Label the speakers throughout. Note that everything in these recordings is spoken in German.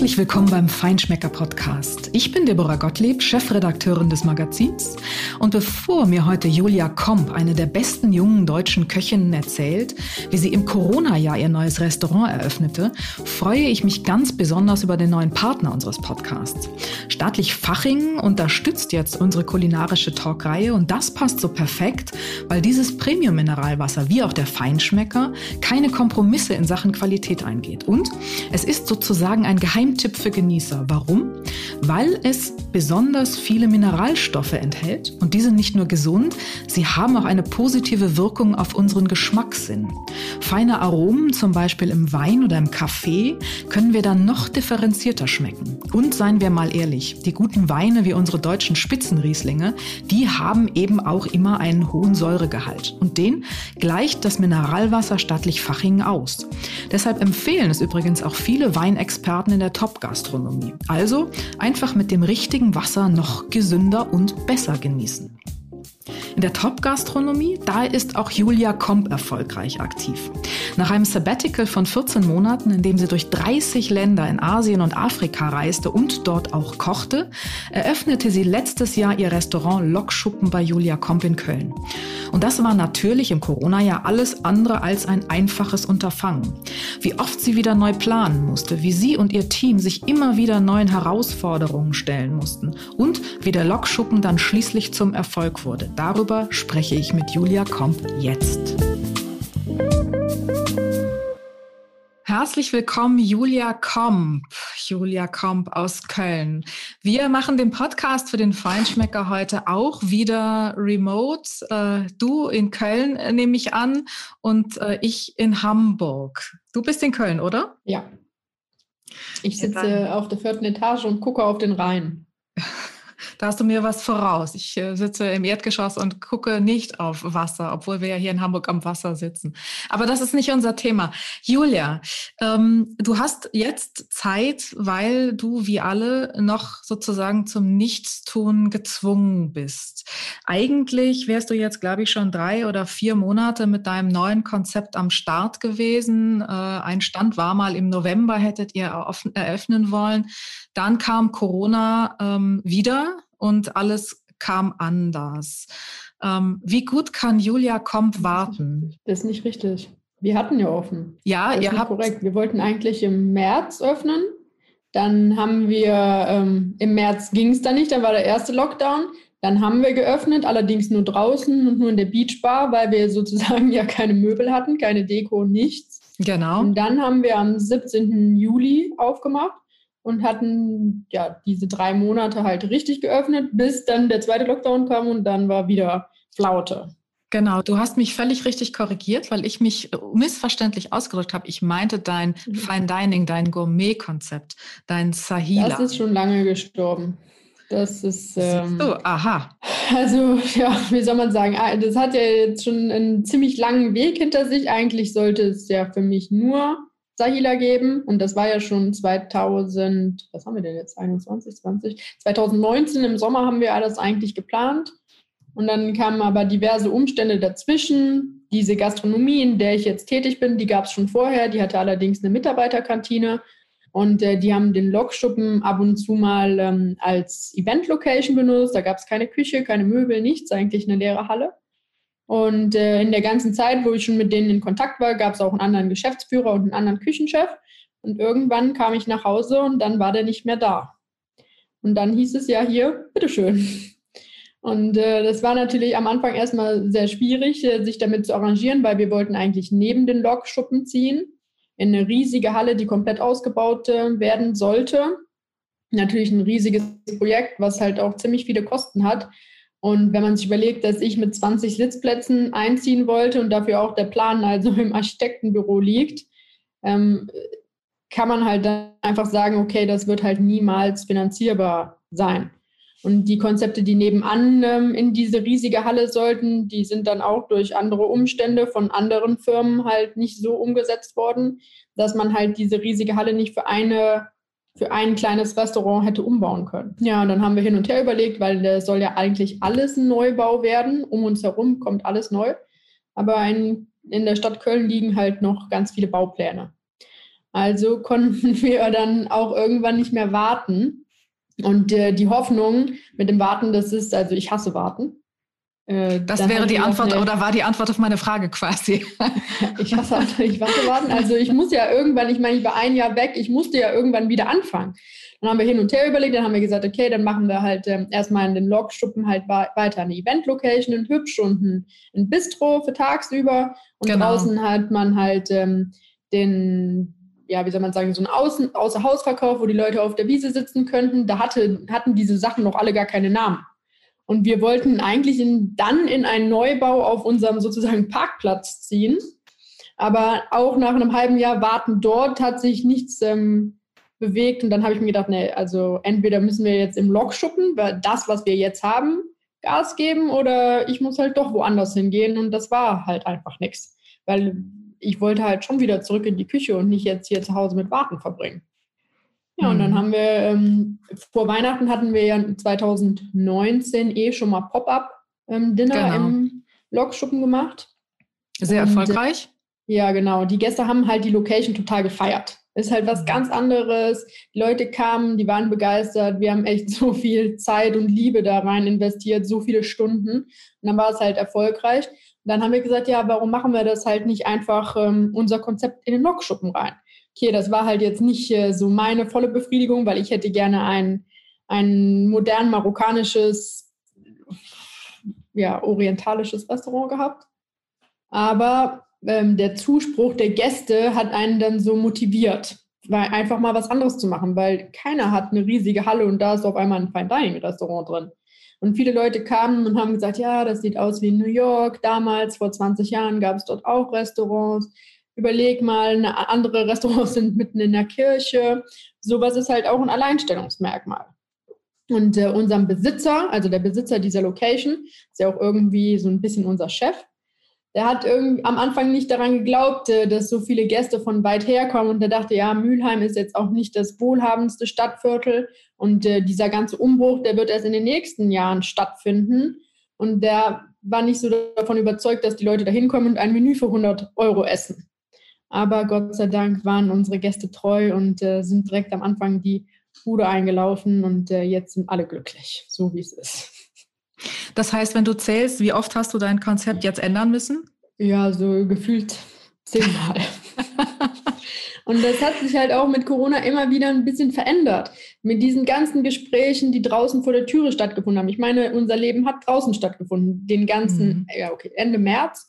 Speaker 1: Herzlich willkommen beim Feinschmecker Podcast. Ich bin Deborah Gottlieb, Chefredakteurin des Magazins. Und bevor mir heute Julia Komp, eine der besten jungen deutschen Köchinnen, erzählt, wie sie im Corona-Jahr ihr neues Restaurant eröffnete, freue ich mich ganz besonders über den neuen Partner unseres Podcasts. Staatlich Fachingen unterstützt jetzt unsere kulinarische Talkreihe und das passt so perfekt, weil dieses Premium-Mineralwasser wie auch der Feinschmecker keine Kompromisse in Sachen Qualität eingeht. Und es ist sozusagen ein Geheimtipp für Genießer. Warum? Weil es besonders viele Mineralstoffe enthält und diese nicht nur gesund, sie haben auch eine positive Wirkung auf unseren Geschmackssinn. Feine Aromen, zum Beispiel im Wein oder im Kaffee, können wir dann noch differenzierter schmecken. Und seien wir mal ehrlich, die guten Weine wie unsere deutschen Spitzenrieslinge, die haben eben auch immer einen hohen Säuregehalt. Und den gleicht das Mineralwasser stattlich Fachingen aus. Deshalb empfehlen es übrigens auch viele Weinexperten in der Top-Gastronomie. Also einfach mit dem richtigen Wasser noch gesünder und besser genießen. In der Top-Gastronomie, da ist auch Julia Komp erfolgreich aktiv. Nach einem Sabbatical von 14 Monaten, in dem sie durch 30 Länder in Asien und Afrika reiste und dort auch kochte, eröffnete sie letztes Jahr ihr Restaurant Lokschuppen bei Julia Komp in Köln. Und das war natürlich im Corona-Jahr alles andere als ein einfaches Unterfangen. Wie oft sie wieder neu planen musste, wie sie und ihr Team sich immer wieder neuen Herausforderungen stellen mussten und wie der Lokschuppen dann schließlich zum Erfolg wurde. Darüber spreche ich mit Julia Komp jetzt. Herzlich willkommen, Julia Komp. Julia Komp aus Köln. Wir machen den Podcast für den Feinschmecker heute auch wieder remote. Äh, du in Köln äh, nehme ich an und äh, ich in Hamburg. Du bist in Köln, oder?
Speaker 2: Ja. Ich sitze auf der vierten Etage und gucke auf den Rhein.
Speaker 1: Da hast du mir was voraus. Ich äh, sitze im Erdgeschoss und gucke nicht auf Wasser, obwohl wir ja hier in Hamburg am Wasser sitzen. Aber das ist nicht unser Thema. Julia, ähm, du hast jetzt Zeit, weil du wie alle noch sozusagen zum Nichtstun gezwungen bist. Eigentlich wärst du jetzt, glaube ich, schon drei oder vier Monate mit deinem neuen Konzept am Start gewesen. Äh, ein Stand war mal im November, hättet ihr eröffnen wollen. Dann kam Corona ähm, wieder und alles kam anders. Ähm, wie gut kann Julia Komp warten?
Speaker 2: Das ist nicht richtig. Wir hatten ja offen.
Speaker 1: Ja,
Speaker 2: das
Speaker 1: ihr habt.
Speaker 2: Korrekt. Wir wollten eigentlich im März öffnen. Dann haben wir, ähm, im März ging es dann nicht, dann war der erste Lockdown. Dann haben wir geöffnet, allerdings nur draußen und nur in der Beachbar, weil wir sozusagen ja keine Möbel hatten, keine Deko, nichts.
Speaker 1: Genau.
Speaker 2: Und dann haben wir am 17. Juli aufgemacht und hatten ja diese drei Monate halt richtig geöffnet, bis dann der zweite Lockdown kam und dann war wieder Flaute.
Speaker 1: Genau, du hast mich völlig richtig korrigiert, weil ich mich missverständlich ausgedrückt habe. Ich meinte dein mhm. Fine Dining, dein Gourmet-Konzept, dein Sahila.
Speaker 2: Das ist schon lange gestorben. Das ist.
Speaker 1: Ähm, so, aha.
Speaker 2: Also, ja, wie soll man sagen? Ah, das hat ja jetzt schon einen ziemlich langen Weg hinter sich. Eigentlich sollte es ja für mich nur Sahila geben. Und das war ja schon 2000, was haben wir denn jetzt, 21, 20? 2019 im Sommer haben wir alles eigentlich geplant. Und dann kamen aber diverse Umstände dazwischen. Diese Gastronomie, in der ich jetzt tätig bin, die gab es schon vorher. Die hatte allerdings eine Mitarbeiterkantine. Und äh, die haben den Lokschuppen ab und zu mal ähm, als Event-Location benutzt. Da gab es keine Küche, keine Möbel, nichts, eigentlich eine leere Halle. Und äh, in der ganzen Zeit, wo ich schon mit denen in Kontakt war, gab es auch einen anderen Geschäftsführer und einen anderen Küchenchef. Und irgendwann kam ich nach Hause und dann war der nicht mehr da. Und dann hieß es ja hier, bitteschön. Und äh, das war natürlich am Anfang erstmal sehr schwierig, äh, sich damit zu arrangieren, weil wir wollten eigentlich neben den Lokschuppen ziehen, in eine riesige Halle, die komplett ausgebaut äh, werden sollte. Natürlich ein riesiges Projekt, was halt auch ziemlich viele Kosten hat. Und wenn man sich überlegt, dass ich mit 20 Sitzplätzen einziehen wollte und dafür auch der Plan also im Architektenbüro liegt, ähm, kann man halt dann einfach sagen, okay, das wird halt niemals finanzierbar sein. Und die Konzepte, die nebenan ähm, in diese riesige Halle sollten, die sind dann auch durch andere Umstände von anderen Firmen halt nicht so umgesetzt worden, dass man halt diese riesige Halle nicht für eine für ein kleines Restaurant hätte umbauen können. Ja, und dann haben wir hin und her überlegt, weil es soll ja eigentlich alles ein Neubau werden. Um uns herum kommt alles neu. Aber in, in der Stadt Köln liegen halt noch ganz viele Baupläne. Also konnten wir dann auch irgendwann nicht mehr warten. Und äh, die Hoffnung mit dem Warten, das ist, also ich hasse Warten.
Speaker 1: Äh, das wäre die Antwort eine, oder war die Antwort auf meine Frage quasi.
Speaker 2: ich hasse ich hasse warten. Also ich muss ja irgendwann, ich meine, ich war ein Jahr weg, ich musste ja irgendwann wieder anfangen. Dann haben wir hin und her überlegt, dann haben wir gesagt, okay, dann machen wir halt ähm, erstmal in den Logschuppen halt weiter eine Event-Location, ein Hübsch und ein, ein Bistro für tagsüber. Und genau. draußen hat man halt ähm, den, ja, wie soll man sagen, so einen Außen, Außerhausverkauf, wo die Leute auf der Wiese sitzen könnten. Da hatte, hatten diese Sachen noch alle gar keine Namen. Und wir wollten eigentlich in, dann in einen Neubau auf unserem sozusagen Parkplatz ziehen. Aber auch nach einem halben Jahr warten dort hat sich nichts ähm, bewegt. Und dann habe ich mir gedacht, nee, also entweder müssen wir jetzt im Lok schuppen, weil das, was wir jetzt haben, Gas geben oder ich muss halt doch woanders hingehen. Und das war halt einfach nichts. Weil ich wollte halt schon wieder zurück in die Küche und nicht jetzt hier zu Hause mit Warten verbringen. Ja, und dann mhm. haben wir, ähm, vor Weihnachten hatten wir ja 2019 eh schon mal Pop-Up-Dinner ähm, genau. im Lokschuppen gemacht.
Speaker 1: Sehr und, erfolgreich.
Speaker 2: Ja, genau. Die Gäste haben halt die Location total gefeiert. Ist halt was ganz anderes. Die Leute kamen, die waren begeistert. Wir haben echt so viel Zeit und Liebe da rein investiert, so viele Stunden. Und dann war es halt erfolgreich. Und dann haben wir gesagt, ja, warum machen wir das halt nicht einfach ähm, unser Konzept in den Lokschuppen rein? Okay, das war halt jetzt nicht äh, so meine volle Befriedigung, weil ich hätte gerne ein, ein modern marokkanisches, ja, orientalisches Restaurant gehabt. Aber ähm, der Zuspruch der Gäste hat einen dann so motiviert, weil einfach mal was anderes zu machen, weil keiner hat eine riesige Halle und da ist auf einmal ein Fine Dining Restaurant drin. Und viele Leute kamen und haben gesagt, ja, das sieht aus wie in New York. Damals, vor 20 Jahren, gab es dort auch Restaurants. Überleg mal, andere Restaurants sind mitten in der Kirche. Sowas ist halt auch ein Alleinstellungsmerkmal. Und äh, unserem Besitzer, also der Besitzer dieser Location, ist ja auch irgendwie so ein bisschen unser Chef, der hat irgendwie am Anfang nicht daran geglaubt, äh, dass so viele Gäste von weit her kommen und der dachte, ja, Mülheim ist jetzt auch nicht das wohlhabendste Stadtviertel und äh, dieser ganze Umbruch, der wird erst in den nächsten Jahren stattfinden und der war nicht so davon überzeugt, dass die Leute da hinkommen und ein Menü für 100 Euro essen. Aber Gott sei Dank waren unsere Gäste treu und äh, sind direkt am Anfang die Bude eingelaufen und äh, jetzt sind alle glücklich, so wie es ist.
Speaker 1: Das heißt, wenn du zählst, wie oft hast du dein Konzept jetzt ändern müssen?
Speaker 2: Ja, so gefühlt zehnmal. Und das hat sich halt auch mit Corona immer wieder ein bisschen verändert. Mit diesen ganzen Gesprächen, die draußen vor der Türe stattgefunden haben. Ich meine, unser Leben hat draußen stattgefunden. Den ganzen, mhm. ja, okay, Ende März.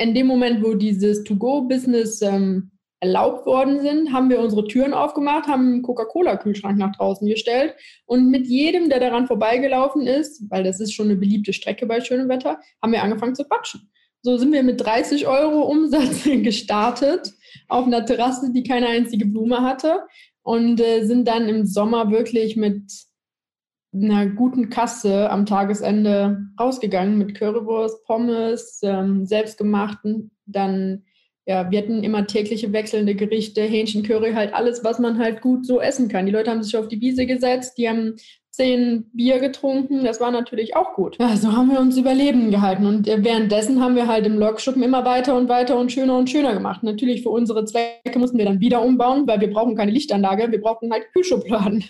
Speaker 2: In dem Moment, wo dieses To-Go-Business ähm, erlaubt worden sind, haben wir unsere Türen aufgemacht, haben einen Coca-Cola-Kühlschrank nach draußen gestellt und mit jedem, der daran vorbeigelaufen ist, weil das ist schon eine beliebte Strecke bei schönem Wetter, haben wir angefangen zu quatschen. So sind wir mit 30 Euro Umsatz gestartet auf einer Terrasse, die keine einzige Blume hatte und äh, sind dann im Sommer wirklich mit einer guten Kasse am Tagesende rausgegangen mit Currywurst, Pommes, ähm, selbstgemachten, dann ja, wir hatten immer tägliche wechselnde Gerichte, Hähnchen, Curry, halt alles, was man halt gut so essen kann. Die Leute haben sich auf die Wiese gesetzt, die haben zehn Bier getrunken, das war natürlich auch gut. Ja, so haben wir uns Überleben gehalten und äh, währenddessen haben wir halt im Lokschuppen immer weiter und weiter und schöner und schöner gemacht. Natürlich für unsere Zwecke mussten wir dann wieder umbauen, weil wir brauchen keine Lichtanlage, wir brauchen halt Kühlschubladen.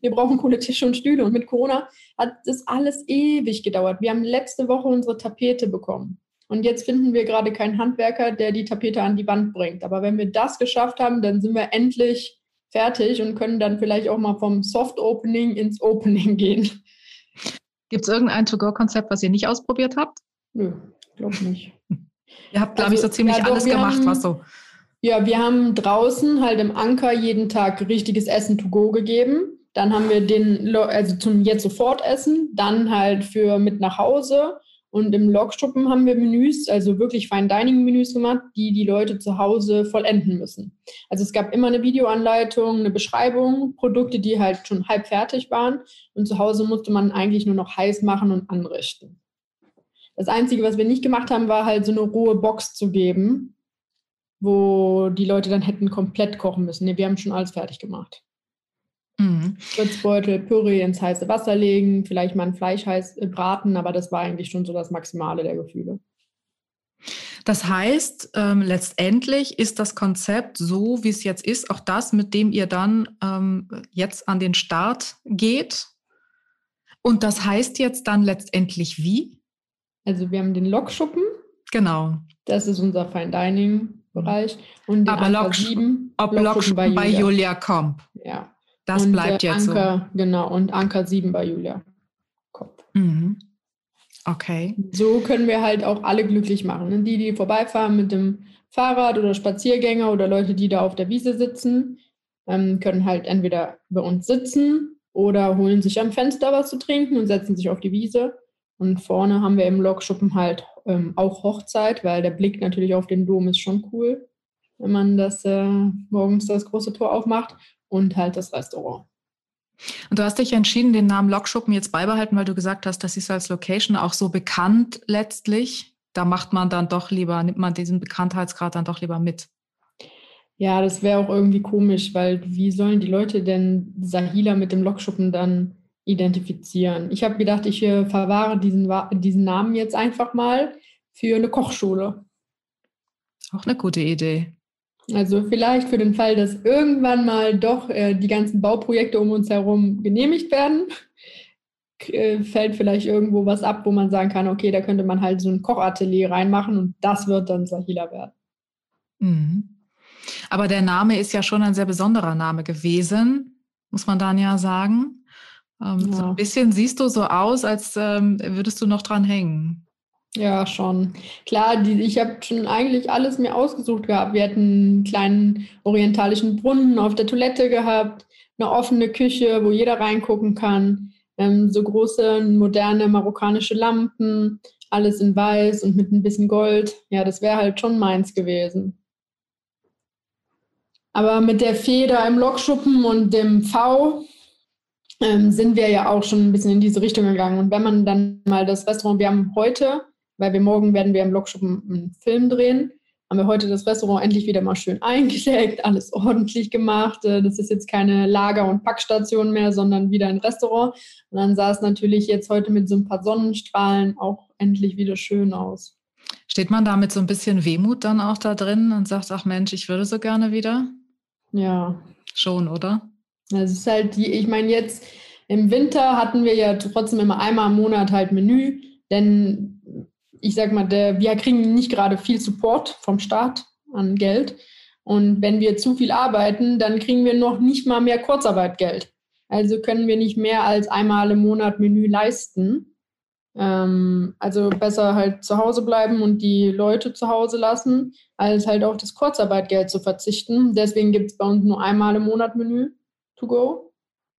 Speaker 2: Wir brauchen coole Tische und Stühle und mit Corona hat das alles ewig gedauert. Wir haben letzte Woche unsere Tapete bekommen. Und jetzt finden wir gerade keinen Handwerker, der die Tapete an die Wand bringt. Aber wenn wir das geschafft haben, dann sind wir endlich fertig und können dann vielleicht auch mal vom Soft Opening ins Opening gehen.
Speaker 1: Gibt es irgendein To-Go-Konzept, was ihr nicht ausprobiert habt?
Speaker 2: Nö, glaube nicht.
Speaker 1: ihr habt, glaube also, ich, so ziemlich ja, doch, alles gemacht, haben, was so.
Speaker 2: Ja, wir haben draußen halt im Anker jeden Tag richtiges Essen to go gegeben. Dann haben wir den, also zum jetzt sofort essen, dann halt für mit nach Hause und im Logschuppen haben wir Menüs, also wirklich Fine Dining Menüs gemacht, die die Leute zu Hause vollenden müssen. Also es gab immer eine Videoanleitung, eine Beschreibung, Produkte, die halt schon halb fertig waren. Und zu Hause musste man eigentlich nur noch heiß machen und anrichten. Das Einzige, was wir nicht gemacht haben, war halt so eine rohe Box zu geben, wo die Leute dann hätten komplett kochen müssen. Nee, wir haben schon alles fertig gemacht. Mhm. Spritzbeutel, Püree ins heiße Wasser legen, vielleicht mal ein Fleisch heiß äh, braten, aber das war eigentlich schon so das Maximale der Gefühle.
Speaker 1: Das heißt, ähm, letztendlich ist das Konzept so, wie es jetzt ist, auch das, mit dem ihr dann ähm, jetzt an den Start geht. Und das heißt jetzt dann letztendlich wie?
Speaker 2: Also wir haben den Lokschuppen.
Speaker 1: Genau.
Speaker 2: Das ist unser Fine Dining Bereich. Und
Speaker 1: Aber Lok 7, ob Lokschuppen bei, bei Julia. Julia Komp.
Speaker 2: Ja.
Speaker 1: Das und bleibt jetzt
Speaker 2: Anker, so. Genau, und Anker 7 bei Julia Komp. Mhm.
Speaker 1: Okay.
Speaker 2: So können wir halt auch alle glücklich machen. Ne? Die, die vorbeifahren mit dem Fahrrad oder Spaziergänger oder Leute, die da auf der Wiese sitzen, ähm, können halt entweder bei uns sitzen oder holen sich am Fenster was zu trinken und setzen sich auf die Wiese. Und vorne haben wir im Lokschuppen halt ähm, auch Hochzeit, weil der Blick natürlich auf den Dom ist schon cool, wenn man das äh, morgens das große Tor aufmacht und halt das Restaurant.
Speaker 1: Und du hast dich entschieden, den Namen Lokschuppen jetzt beibehalten, weil du gesagt hast, das ist als Location auch so bekannt letztlich. Da macht man dann doch lieber, nimmt man diesen Bekanntheitsgrad dann doch lieber mit.
Speaker 2: Ja, das wäre auch irgendwie komisch, weil wie sollen die Leute denn Sahila mit dem Lokschuppen dann identifizieren? Ich habe gedacht, ich äh, verwahre diesen, diesen Namen jetzt einfach mal für eine Kochschule.
Speaker 1: Auch eine gute Idee.
Speaker 2: Also vielleicht für den Fall, dass irgendwann mal doch äh, die ganzen Bauprojekte um uns herum genehmigt werden, äh, fällt vielleicht irgendwo was ab, wo man sagen kann, okay, da könnte man halt so ein Kochatelier reinmachen und das wird dann Sahila werden.
Speaker 1: Mhm. Aber der Name ist ja schon ein sehr besonderer Name gewesen, muss man dann ja sagen. Ähm, ja. So ein bisschen siehst du so aus, als ähm, würdest du noch dran hängen.
Speaker 2: Ja, schon. Klar, die, ich habe schon eigentlich alles mir ausgesucht gehabt. Wir hatten einen kleinen orientalischen Brunnen auf der Toilette gehabt, eine offene Küche, wo jeder reingucken kann, ähm, so große, moderne marokkanische Lampen, alles in weiß und mit ein bisschen Gold. Ja, das wäre halt schon meins gewesen. Aber mit der Feder im Lokschuppen und dem V ähm, sind wir ja auch schon ein bisschen in diese Richtung gegangen. Und wenn man dann mal das Restaurant, wir haben heute weil wir morgen werden wir im Lokschuppen einen Film drehen. Haben wir heute das Restaurant endlich wieder mal schön eingedeckt, alles ordentlich gemacht. Äh, das ist jetzt keine Lager- und Packstation mehr, sondern wieder ein Restaurant. Und dann sah es natürlich jetzt heute mit so ein paar Sonnenstrahlen auch endlich wieder schön aus.
Speaker 1: Steht man da mit so ein bisschen Wehmut dann auch da drin und sagt, ach Mensch, ich würde so gerne wieder?
Speaker 2: Ja.
Speaker 1: Schon, oder?
Speaker 2: Es ist halt die, ich meine, jetzt im Winter hatten wir ja trotzdem immer einmal im Monat halt Menü, denn ich sag mal, der, wir kriegen nicht gerade viel Support vom Staat an Geld. Und wenn wir zu viel arbeiten, dann kriegen wir noch nicht mal mehr Kurzarbeitgeld. Also können wir nicht mehr als einmal im Monat Menü leisten. Ähm, also besser halt zu Hause bleiben und die Leute zu Hause lassen, als halt auf das Kurzarbeitgeld zu verzichten. Deswegen gibt es bei uns nur einmal im Monat Menü to go.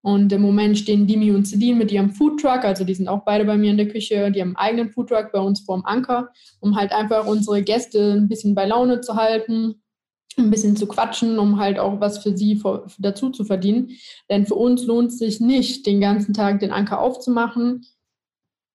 Speaker 2: Und im Moment stehen Dimi und Celine mit ihrem Foodtruck, also die sind auch beide bei mir in der Küche, die haben einen eigenen Foodtruck bei uns vorm Anker, um halt einfach unsere Gäste ein bisschen bei Laune zu halten, ein bisschen zu quatschen, um halt auch was für sie dazu zu verdienen. Denn für uns lohnt es sich nicht, den ganzen Tag den Anker aufzumachen.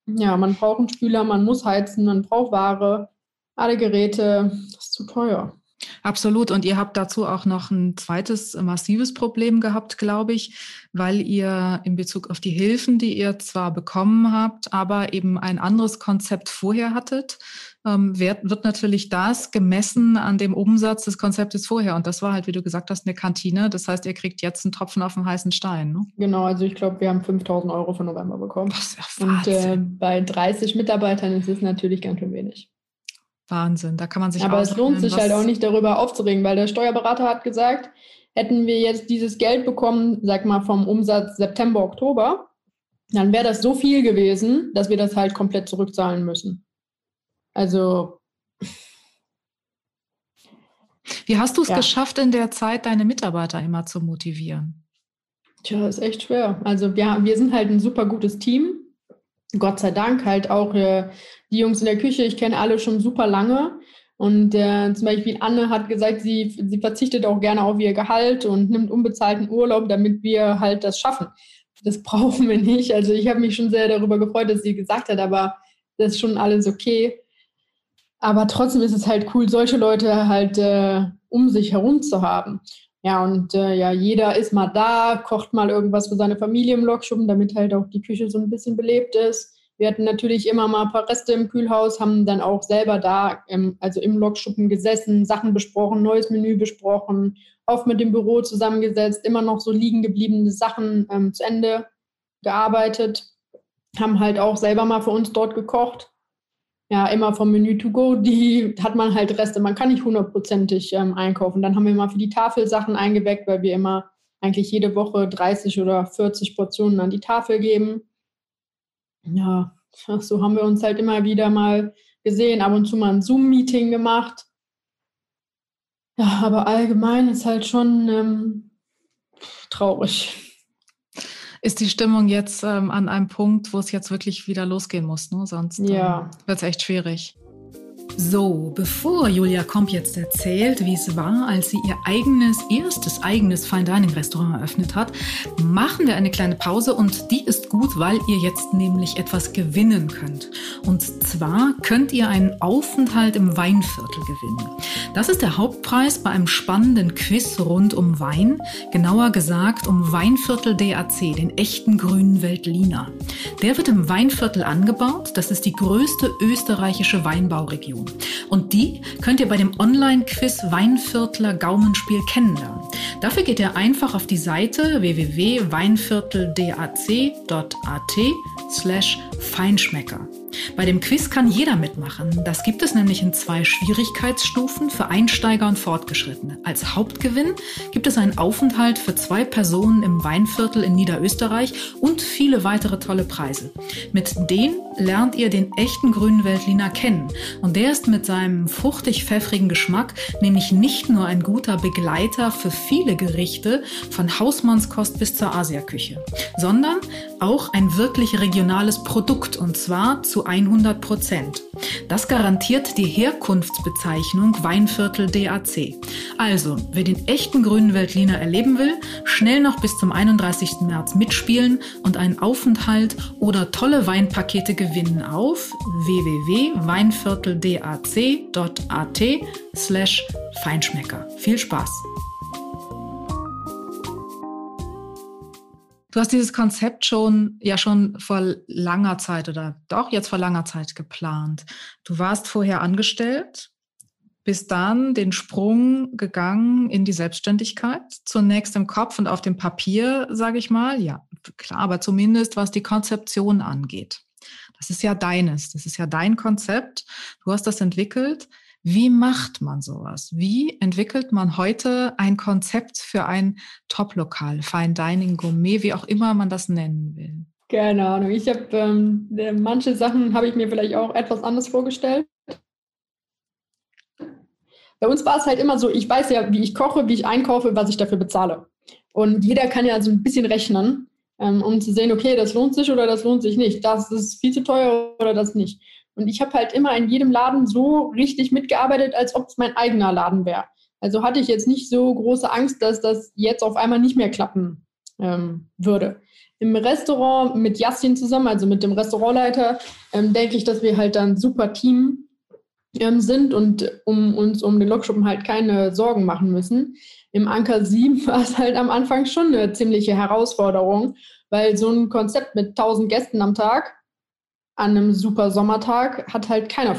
Speaker 2: Ja, man braucht einen Spüler, man muss heizen, man braucht Ware, alle Geräte, das ist zu teuer.
Speaker 1: Absolut. Und ihr habt dazu auch noch ein zweites massives Problem gehabt, glaube ich, weil ihr in Bezug auf die Hilfen, die ihr zwar bekommen habt, aber eben ein anderes Konzept vorher hattet, ähm, wird, wird natürlich das gemessen an dem Umsatz des Konzeptes vorher. Und das war halt, wie du gesagt hast, eine Kantine. Das heißt, ihr kriegt jetzt einen Tropfen auf den heißen Stein. Ne?
Speaker 2: Genau, also ich glaube, wir haben 5000 Euro für November bekommen.
Speaker 1: Das ist
Speaker 2: ja Und äh, bei 30 Mitarbeitern ist es natürlich ganz schön wenig.
Speaker 1: Wahnsinn, da kann man sich
Speaker 2: Aber es lohnt sich halt auch nicht darüber aufzuregen, weil der Steuerberater hat gesagt, hätten wir jetzt dieses Geld bekommen, sag mal vom Umsatz September, Oktober, dann wäre das so viel gewesen, dass wir das halt komplett zurückzahlen müssen. Also.
Speaker 1: Wie hast du es ja. geschafft, in der Zeit deine Mitarbeiter immer zu motivieren?
Speaker 2: Tja, ist echt schwer. Also wir, wir sind halt ein super gutes Team. Gott sei Dank halt auch äh, die Jungs in der Küche, ich kenne alle schon super lange. Und äh, zum Beispiel Anne hat gesagt, sie, sie verzichtet auch gerne auf ihr Gehalt und nimmt unbezahlten Urlaub, damit wir halt das schaffen. Das brauchen wir nicht. Also ich habe mich schon sehr darüber gefreut, dass sie gesagt hat, aber das ist schon alles okay. Aber trotzdem ist es halt cool, solche Leute halt äh, um sich herum zu haben. Ja, und äh, ja, jeder ist mal da, kocht mal irgendwas für seine Familie im Lokschuppen, damit halt auch die Küche so ein bisschen belebt ist. Wir hatten natürlich immer mal ein paar Reste im Kühlhaus, haben dann auch selber da, im, also im Lokschuppen gesessen, Sachen besprochen, neues Menü besprochen, oft mit dem Büro zusammengesetzt, immer noch so liegen gebliebene Sachen ähm, zu Ende gearbeitet, haben halt auch selber mal für uns dort gekocht. Ja, immer vom Menü to go, die hat man halt Reste. Man kann nicht hundertprozentig ähm, einkaufen. Dann haben wir mal für die Tafel Sachen eingeweckt, weil wir immer eigentlich jede Woche 30 oder 40 Portionen an die Tafel geben. Ja, so haben wir uns halt immer wieder mal gesehen, ab und zu mal ein Zoom-Meeting gemacht. Ja, aber allgemein ist halt schon ähm, traurig.
Speaker 1: Ist die Stimmung jetzt ähm, an einem Punkt, wo es jetzt wirklich wieder losgehen muss? Ne? Sonst
Speaker 2: ja.
Speaker 1: ähm, wird es echt schwierig. So, bevor Julia Komp jetzt erzählt, wie es war, als sie ihr eigenes, erstes eigenes Fine Dining Restaurant eröffnet hat, machen wir eine kleine Pause und die ist gut, weil ihr jetzt nämlich etwas gewinnen könnt. Und zwar könnt ihr einen Aufenthalt im Weinviertel gewinnen. Das ist der Hauptpreis bei einem spannenden Quiz rund um Wein, genauer gesagt um Weinviertel DAC, den echten grünen Weltliner. Der wird im Weinviertel angebaut, das ist die größte österreichische Weinbauregion. Und die könnt ihr bei dem Online-Quiz Weinviertler Gaumenspiel kennenlernen. Dafür geht ihr einfach auf die Seite www.weinvierteldac.at slash Feinschmecker. Bei dem Quiz kann jeder mitmachen. Das gibt es nämlich in zwei Schwierigkeitsstufen für Einsteiger und Fortgeschrittene. Als Hauptgewinn gibt es einen Aufenthalt für zwei Personen im Weinviertel in Niederösterreich und viele weitere tolle Preise. Mit denen lernt ihr den echten grünen Weltliner kennen. Und der ist mit seinem fruchtig-pfeffrigen Geschmack nämlich nicht nur ein guter Begleiter für viele Gerichte von Hausmannskost bis zur Asiaküche, sondern auch ein wirklich regionales Produkt und zwar zu 100 Prozent. Das garantiert die Herkunftsbezeichnung Weinviertel DAC. Also, wer den echten grünen Weltliner erleben will, schnell noch bis zum 31. März mitspielen und einen Aufenthalt oder tolle Weinpakete gewinnen auf www.weinvierteldac.at slash Feinschmecker. Viel Spaß! Du hast dieses Konzept schon, ja schon vor langer Zeit oder doch jetzt vor langer Zeit geplant. Du warst vorher angestellt, bist dann den Sprung gegangen in die Selbstständigkeit, zunächst im Kopf und auf dem Papier, sage ich mal. Ja, klar, aber zumindest was die Konzeption angeht. Das ist ja deines, das ist ja dein Konzept. Du hast das entwickelt. Wie macht man sowas? Wie entwickelt man heute ein Konzept für ein Top-Lokal, Fine Dining, Gourmet, wie auch immer man das nennen will?
Speaker 2: Keine Ahnung. Ich habe ähm, manche Sachen habe ich mir vielleicht auch etwas anders vorgestellt. Bei uns war es halt immer so, ich weiß ja, wie ich koche, wie ich einkaufe, was ich dafür bezahle. Und jeder kann ja so ein bisschen rechnen, ähm, um zu sehen, okay, das lohnt sich oder das lohnt sich nicht. Das ist viel zu teuer oder das nicht. Und ich habe halt immer in jedem Laden so richtig mitgearbeitet, als ob es mein eigener Laden wäre. Also hatte ich jetzt nicht so große Angst, dass das jetzt auf einmal nicht mehr klappen ähm, würde. Im Restaurant mit Jassin zusammen, also mit dem Restaurantleiter, ähm, denke ich, dass wir halt dann super Team ähm, sind und um uns um den Lokschuppen halt keine Sorgen machen müssen. Im Anker 7 war es halt am Anfang schon eine ziemliche Herausforderung, weil so ein Konzept mit 1000 Gästen am Tag an einem super Sommertag hat halt keiner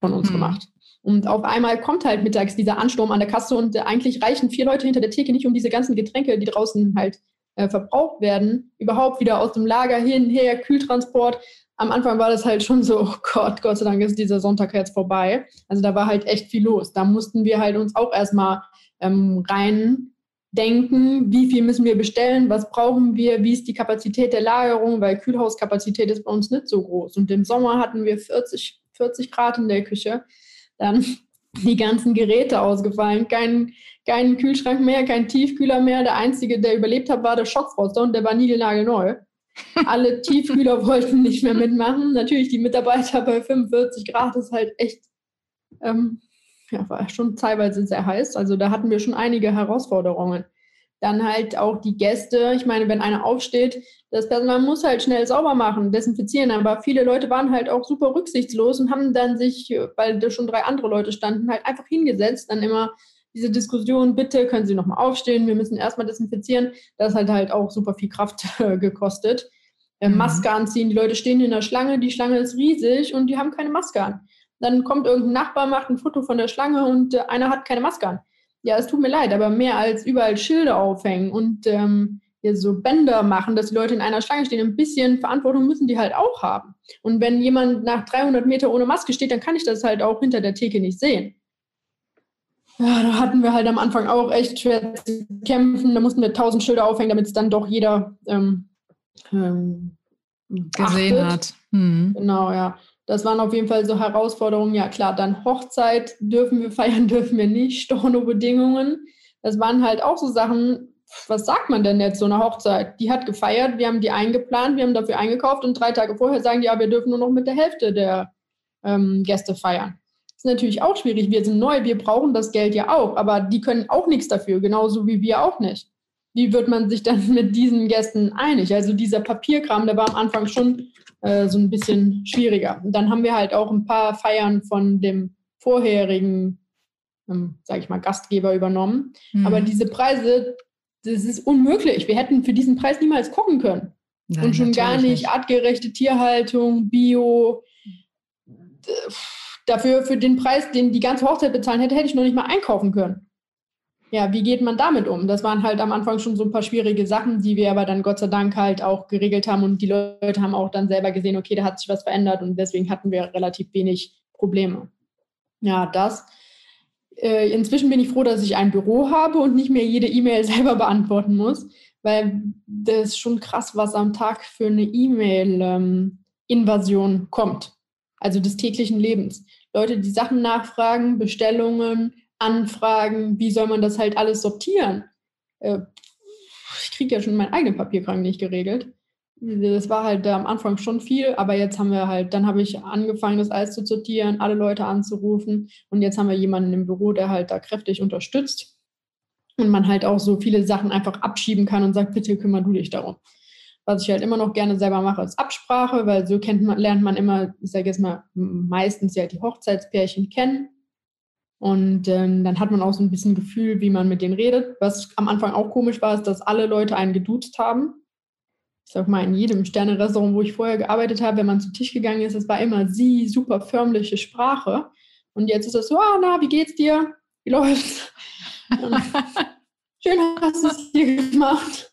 Speaker 2: von uns mhm. gemacht. Und auf einmal kommt halt mittags dieser Ansturm an der Kasse und eigentlich reichen vier Leute hinter der Theke nicht, um diese ganzen Getränke, die draußen halt äh, verbraucht werden, überhaupt wieder aus dem Lager hin, her, Kühltransport. Am Anfang war das halt schon so, oh Gott, Gott sei Dank ist dieser Sonntag jetzt vorbei. Also da war halt echt viel los. Da mussten wir halt uns auch erstmal ähm, rein denken, wie viel müssen wir bestellen, was brauchen wir, wie ist die Kapazität der Lagerung, weil Kühlhauskapazität ist bei uns nicht so groß. Und im Sommer hatten wir 40, 40 Grad in der Küche. Dann die ganzen Geräte ausgefallen, kein, kein Kühlschrank mehr, kein Tiefkühler mehr. Der einzige, der überlebt hat, war der Schockfroster und der war niegelnagelneu. Alle Tiefkühler wollten nicht mehr mitmachen. Natürlich die Mitarbeiter bei 45 Grad ist halt echt ähm, ja, war schon teilweise sehr heiß. Also da hatten wir schon einige Herausforderungen. Dann halt auch die Gäste. Ich meine, wenn einer aufsteht, das Personal muss halt schnell sauber machen, desinfizieren. Aber viele Leute waren halt auch super rücksichtslos und haben dann sich, weil da schon drei andere Leute standen, halt einfach hingesetzt. Dann immer diese Diskussion, bitte können Sie nochmal aufstehen, wir müssen erstmal desinfizieren. Das hat halt auch super viel Kraft gekostet. äh, mhm. Maske anziehen. Die Leute stehen in der Schlange, die Schlange ist riesig und die haben keine Maske an. Dann kommt irgendein Nachbar, macht ein Foto von der Schlange und äh, einer hat keine Maske an. Ja, es tut mir leid, aber mehr als überall Schilder aufhängen und ähm, ja, so Bänder machen, dass die Leute in einer Schlange stehen, ein bisschen Verantwortung müssen die halt auch haben. Und wenn jemand nach 300 Meter ohne Maske steht, dann kann ich das halt auch hinter der Theke nicht sehen. Ja, da hatten wir halt am Anfang auch echt schwer zu kämpfen. Da mussten wir tausend Schilder aufhängen, damit es dann doch jeder ähm, ähm,
Speaker 1: gesehen achtet. hat.
Speaker 2: Hm. Genau, ja. Das waren auf jeden Fall so Herausforderungen. Ja, klar, dann Hochzeit dürfen wir feiern, dürfen wir nicht, Storno-Bedingungen. Das waren halt auch so Sachen, was sagt man denn jetzt so eine Hochzeit? Die hat gefeiert, wir haben die eingeplant, wir haben dafür eingekauft und drei Tage vorher sagen die, ja, wir dürfen nur noch mit der Hälfte der ähm, Gäste feiern. Ist natürlich auch schwierig. Wir sind neu, wir brauchen das Geld ja auch, aber die können auch nichts dafür, genauso wie wir auch nicht. Wie wird man sich dann mit diesen Gästen einig? Also dieser Papierkram, der war am Anfang schon äh, so ein bisschen schwieriger. Und dann haben wir halt auch ein paar Feiern von dem vorherigen, ähm, sage ich mal, Gastgeber übernommen. Mhm. Aber diese Preise, das ist unmöglich. Wir hätten für diesen Preis niemals kochen können. Nein, Und schon gar nicht, nicht artgerechte Tierhaltung, Bio. Dafür, für den Preis, den die ganze Hochzeit bezahlen hätte, hätte ich noch nicht mal einkaufen können ja, wie geht man damit um? Das waren halt am Anfang schon so ein paar schwierige Sachen, die wir aber dann Gott sei Dank halt auch geregelt haben und die Leute haben auch dann selber gesehen, okay, da hat sich was verändert und deswegen hatten wir relativ wenig Probleme. Ja, das. Äh, inzwischen bin ich froh, dass ich ein Büro habe und nicht mehr jede E-Mail selber beantworten muss, weil das ist schon krass, was am Tag für eine E-Mail-Invasion ähm, kommt. Also des täglichen Lebens. Leute, die Sachen nachfragen, Bestellungen, Anfragen, wie soll man das halt alles sortieren? Äh, ich kriege ja schon meinen eigenen Papierkram nicht geregelt. Das war halt am Anfang schon viel, aber jetzt haben wir halt, dann habe ich angefangen, das alles zu sortieren, alle Leute anzurufen und jetzt haben wir jemanden im Büro, der halt da kräftig unterstützt und man halt auch so viele Sachen einfach abschieben kann und sagt, bitte kümmere du dich darum. Was ich halt immer noch gerne selber mache, ist Absprache, weil so man, lernt man immer, ich sage jetzt mal, meistens ja die Hochzeitspärchen kennen und ähm, dann hat man auch so ein bisschen Gefühl, wie man mit denen redet. Was am Anfang auch komisch war, ist, dass alle Leute einen geduzt haben. Ich sag mal, in jedem Sterne-Restaurant, wo ich vorher gearbeitet habe, wenn man zu Tisch gegangen ist, es war immer sie, super förmliche Sprache. Und jetzt ist das so, ah, na, wie geht's dir? Wie läuft's? Schön hast du es hier gemacht.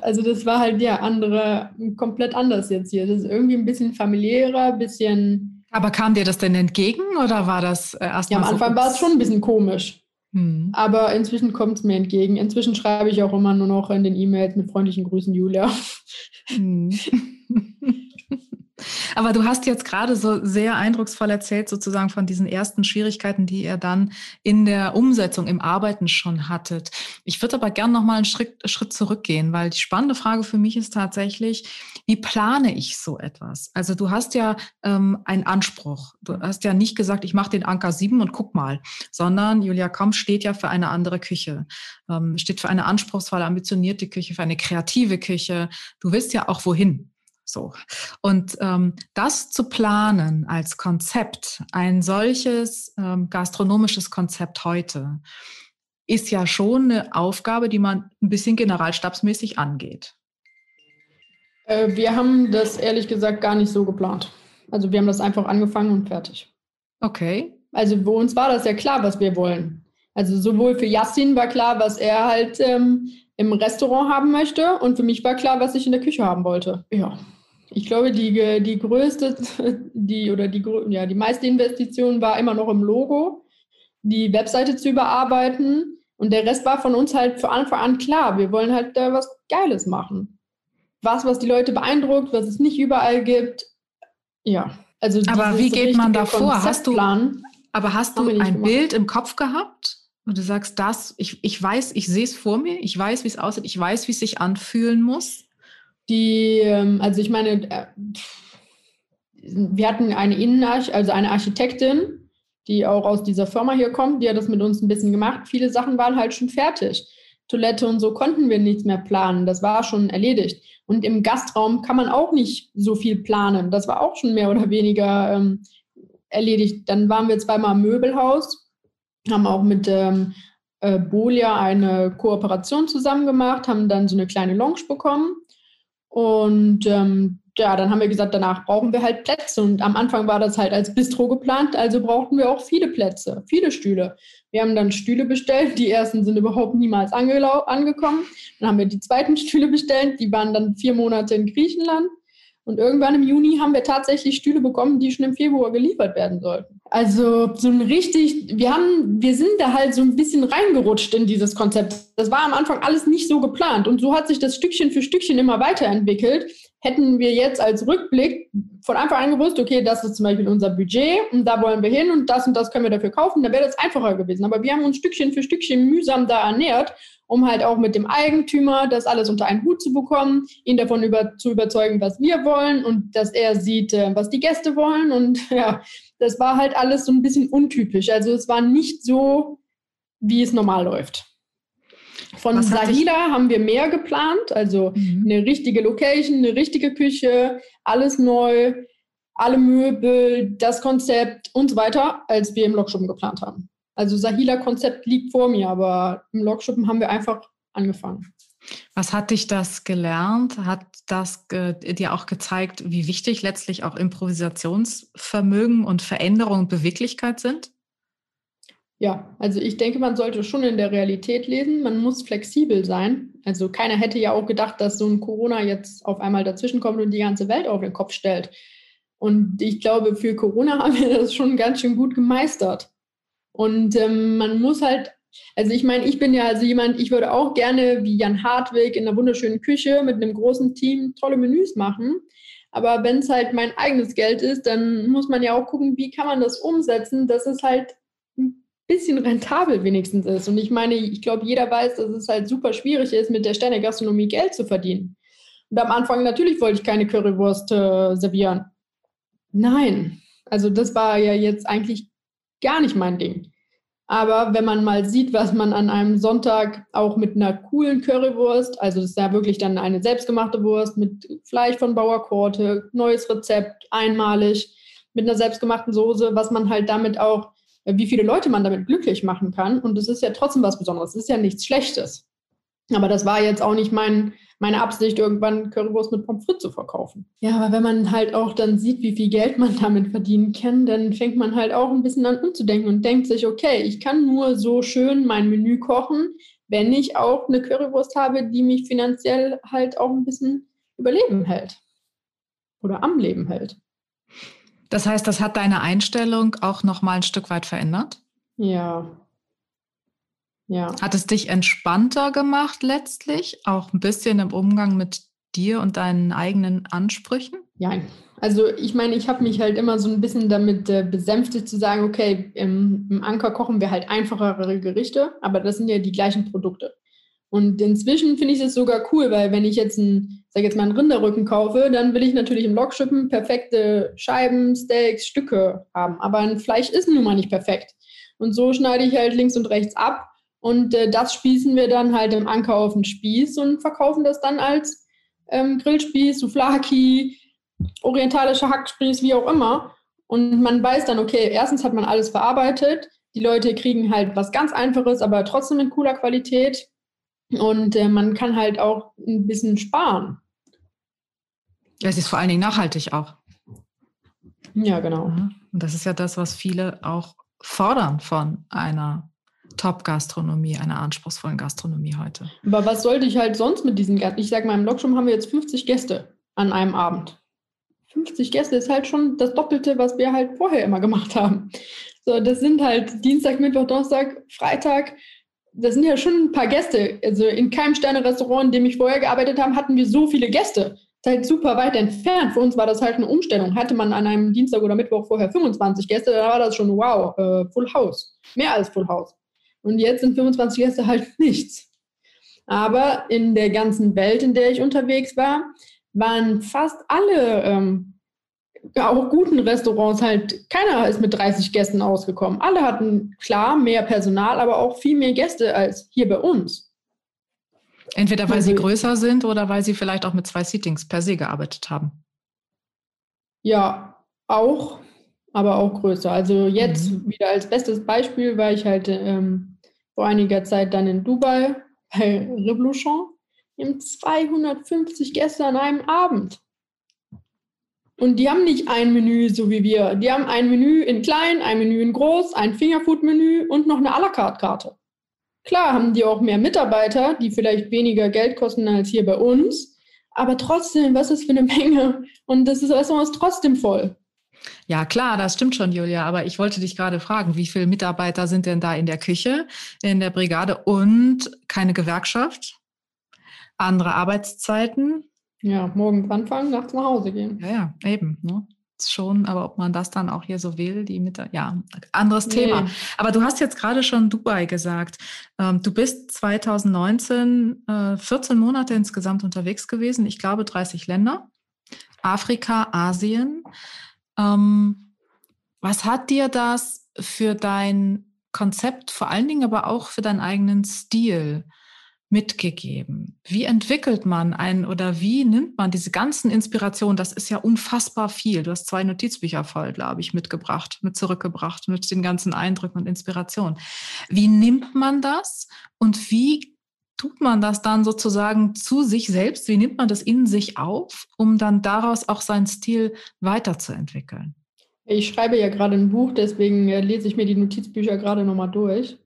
Speaker 2: Also das war halt ja andere, komplett anders jetzt hier. Das ist irgendwie ein bisschen familiärer, ein bisschen
Speaker 1: aber kam dir das denn entgegen oder war das äh, erstmal?
Speaker 2: Ja, am Anfang so war es schon ein bisschen komisch. Hm. Aber inzwischen kommt es mir entgegen. Inzwischen schreibe ich auch immer nur noch in den E-Mails mit freundlichen Grüßen, Julia. Hm.
Speaker 1: Aber du hast jetzt gerade so sehr eindrucksvoll erzählt, sozusagen von diesen ersten Schwierigkeiten, die ihr dann in der Umsetzung, im Arbeiten schon hattet. Ich würde aber gerne noch mal einen Schritt, Schritt zurückgehen, weil die spannende Frage für mich ist tatsächlich, wie plane ich so etwas? Also du hast ja ähm, einen Anspruch. Du hast ja nicht gesagt, ich mache den Anker 7 und guck mal, sondern Julia Komm steht ja für eine andere Küche, ähm, steht für eine anspruchsvolle, ambitionierte Küche, für eine kreative Küche. Du willst ja auch wohin. So. Und ähm, das zu planen als Konzept, ein solches ähm, gastronomisches Konzept heute, ist ja schon eine Aufgabe, die man ein bisschen generalstabsmäßig angeht.
Speaker 2: Äh, wir haben das ehrlich gesagt gar nicht so geplant. Also wir haben das einfach angefangen und fertig.
Speaker 1: Okay.
Speaker 2: Also bei uns war das ja klar, was wir wollen. Also sowohl für Yassin war klar, was er halt ähm, im Restaurant haben möchte und für mich war klar, was ich in der Küche haben wollte. Ja. Ich glaube, die, die größte, die oder die, ja, die meiste Investition war immer noch im Logo, die Webseite zu überarbeiten. Und der Rest war von uns halt von Anfang an klar. Wir wollen halt da was Geiles machen. Was, was die Leute beeindruckt, was es nicht überall gibt. Ja.
Speaker 1: Also aber wie geht man da vor? Hast du, aber hast du ein gemacht. Bild im Kopf gehabt? Und du sagst, das, ich, ich weiß, ich sehe es vor mir, ich weiß, wie es aussieht, ich weiß, wie es sich anfühlen muss
Speaker 2: die, ähm, also ich meine, äh, wir hatten eine Innenarch, also eine Architektin, die auch aus dieser Firma hier kommt, die hat das mit uns ein bisschen gemacht. Viele Sachen waren halt schon fertig. Toilette und so konnten wir nichts mehr planen. Das war schon erledigt. Und im Gastraum kann man auch nicht so viel planen. Das war auch schon mehr oder weniger ähm, erledigt. Dann waren wir zweimal im Möbelhaus, haben auch mit ähm, äh, Bolia eine Kooperation zusammen gemacht, haben dann so eine kleine Lounge bekommen Und ähm, ja, dann haben wir gesagt, danach brauchen wir halt Plätze. Und am Anfang war das halt als Bistro geplant, also brauchten wir auch viele Plätze, viele Stühle. Wir haben dann Stühle bestellt. Die ersten sind überhaupt niemals angekommen. Dann haben wir die zweiten Stühle bestellt. Die waren dann vier Monate in Griechenland. Und irgendwann im Juni haben wir tatsächlich Stühle bekommen, die schon im Februar geliefert werden sollten. Also so ein richtig, wir haben, wir sind da halt so ein bisschen reingerutscht in dieses Konzept. Das war am Anfang alles nicht so geplant und so hat sich das Stückchen für Stückchen immer weiterentwickelt. Hätten wir jetzt als Rückblick von Anfang an gewusst, okay, das ist zum Beispiel unser Budget und da wollen wir hin und das und das können wir dafür kaufen, dann wäre das einfacher gewesen. Aber wir haben uns Stückchen für Stückchen mühsam da ernährt um halt auch mit dem Eigentümer das alles unter einen Hut zu bekommen, ihn davon über, zu überzeugen, was wir wollen und dass er sieht, äh, was die Gäste wollen. Und ja, das war halt alles so ein bisschen untypisch. Also es war nicht so, wie es normal läuft. Von Sahila haben wir mehr geplant, also mhm. eine richtige Location, eine richtige Küche, alles neu, alle Möbel, das Konzept und so weiter, als wir im Lokschuppen geplant haben. Also Sahila-Konzept liegt vor mir, aber im Logschuppen haben wir einfach angefangen.
Speaker 1: Was hat dich das gelernt? Hat das dir auch gezeigt, wie wichtig letztlich auch Improvisationsvermögen und Veränderung und Beweglichkeit sind?
Speaker 2: Ja, also ich denke, man sollte schon in der Realität lesen. Man muss flexibel sein. Also keiner hätte ja auch gedacht, dass so ein Corona jetzt auf einmal dazwischenkommt und die ganze Welt auf den Kopf stellt. Und ich glaube, für Corona haben wir das schon ganz schön gut gemeistert. Und ähm, man muss halt, also ich meine, ich bin ja also jemand, ich würde auch gerne wie Jan Hartwig in einer wunderschönen Küche mit einem großen Team tolle Menüs machen. Aber wenn es halt mein eigenes Geld ist, dann muss man ja auch gucken, wie kann man das umsetzen, dass es halt ein bisschen rentabel wenigstens ist. Und ich meine, ich glaube, jeder weiß, dass es halt super schwierig ist, mit der Sterne-Gastronomie Geld zu verdienen. Und am Anfang natürlich wollte ich keine Currywurst äh, servieren. Nein, also das war ja jetzt eigentlich gar nicht mein Ding. Aber wenn man mal sieht, was man an einem Sonntag auch mit einer coolen Currywurst, also das ist ja wirklich dann eine selbstgemachte Wurst mit Fleisch von Bauer Korte, neues Rezept, einmalig, mit einer selbstgemachten Soße, was man halt damit auch, wie viele Leute man damit glücklich machen kann. Und es ist ja trotzdem was Besonderes, es ist ja nichts Schlechtes. Aber das war jetzt auch nicht mein, meine Absicht, irgendwann Currywurst mit Pommes frites zu verkaufen. Ja, aber wenn man halt auch dann sieht, wie viel Geld man damit verdienen kann, dann fängt man halt auch ein bisschen an umzudenken und denkt sich, okay, ich kann nur so schön mein Menü kochen, wenn ich auch eine Currywurst habe, die mich finanziell halt auch ein bisschen überleben hält oder am Leben hält.
Speaker 1: Das heißt, das hat deine Einstellung auch noch mal ein Stück weit verändert?
Speaker 2: Ja,
Speaker 1: ja. Hat es dich entspannter gemacht letztlich, auch ein bisschen im Umgang mit dir und deinen eigenen Ansprüchen?
Speaker 2: Ja, also ich meine, ich habe mich halt immer so ein bisschen damit äh, besänftigt zu sagen, okay, im, im, Anker kochen wir halt einfachere Gerichte, aber das sind ja die gleichen Produkte. Und inzwischen finde ich es sogar cool, weil wenn ich jetzt ein, sag jetzt mal, einen Rinderrücken kaufe, dann will ich natürlich im Lokschippen perfekte Scheiben, Steaks, Stücke haben. Aber ein Fleisch ist nun mal nicht perfekt. Und so schneide ich halt links und rechts ab und äh, das spießen wir dann halt im Anker auf den Spieß und verkaufen das dann als ähm, Grillspieß, Souflaki, orientalischer Hackspieß, wie auch immer. Und man weiß dann, okay, erstens hat man alles verarbeitet. Die Leute kriegen halt was ganz Einfaches, aber trotzdem in cooler Qualität. Und äh, man kann halt auch ein bisschen sparen.
Speaker 1: Es ist vor allen Dingen nachhaltig auch.
Speaker 2: Ja, genau. Und
Speaker 1: das ist ja das, was viele auch fordern von einer Top-Gastronomie, einer anspruchsvollen Gastronomie heute.
Speaker 2: Aber was sollte ich halt sonst mit diesen Gästen? Ich sage mal, im Lockshop haben wir jetzt 50 Gäste an einem Abend. 50 Gäste ist halt schon das Doppelte, was wir halt vorher immer gemacht haben. So, das sind halt Dienstag, Mittwoch, Donnerstag, Freitag. Das sind ja schon ein paar Gäste. Also in keinem Sterne-Restaurant, in dem ich vorher gearbeitet habe, hatten wir so viele Gäste. Das ist halt super weit entfernt. Für uns war das halt eine Umstellung. Hatte man an einem Dienstag oder Mittwoch vorher 25 Gäste, dann war das schon wow, äh, Full House. Mehr als Full House. Und jetzt sind 25 Gäste halt nichts. Aber in der ganzen Welt, in der ich unterwegs war, waren fast alle ähm, auch guten Restaurants halt, keiner ist mit 30 Gästen ausgekommen. Alle hatten klar mehr Personal, aber auch viel mehr Gäste als hier bei uns.
Speaker 1: Entweder weil also, sie größer sind oder weil sie vielleicht auch mit zwei Seatings per se gearbeitet haben.
Speaker 2: Ja, auch, aber auch größer. Also jetzt mhm. wieder als bestes Beispiel, weil ich halt ähm, vor einiger Zeit dann in Dubai bei. Wir haben 250 Gäste an einem Abend. Und die haben nicht ein Menü, so wie wir. Die haben ein Menü in klein, ein Menü in groß, ein Fingerfood-Menü und noch eine à la carte Karte. Klar haben die auch mehr Mitarbeiter, die vielleicht weniger Geld kosten als hier bei uns. Aber trotzdem, was ist für eine Menge? Und das ist ist trotzdem voll.
Speaker 1: Ja, klar, das stimmt schon, Julia. Aber ich wollte dich gerade fragen, wie viele Mitarbeiter sind denn da in der Küche, in der Brigade und keine Gewerkschaft? Andere Arbeitszeiten?
Speaker 2: Ja, morgens anfangen, nachts nach Hause gehen.
Speaker 1: Ja, ja, eben. Ne? Schon, aber ob man das dann auch hier so will, die mit, ja, anderes Thema. Nee. Aber du hast jetzt gerade schon Dubai gesagt. Ähm, du bist 2019 äh, 14 Monate insgesamt unterwegs gewesen. Ich glaube 30 Länder. Afrika, Asien. Ähm, was hat dir das für dein Konzept, vor allen Dingen aber auch für deinen eigenen Stil mitgegeben? Wie entwickelt man einen oder wie nimmt man diese ganzen Inspirationen? Das ist ja unfassbar viel. Du hast zwei Notizbücher voll, glaube ich, mitgebracht, mit zurückgebracht, mit den ganzen Eindrücken und Inspirationen. Wie nimmt man das und wie tut man das dann sozusagen zu sich selbst? Wie nimmt man das in sich auf, um dann daraus auch seinen Stil weiterzuentwickeln?
Speaker 2: Ich schreibe ja gerade ein Buch, deswegen äh, lese ich mir die Notizbücher gerade nochmal durch.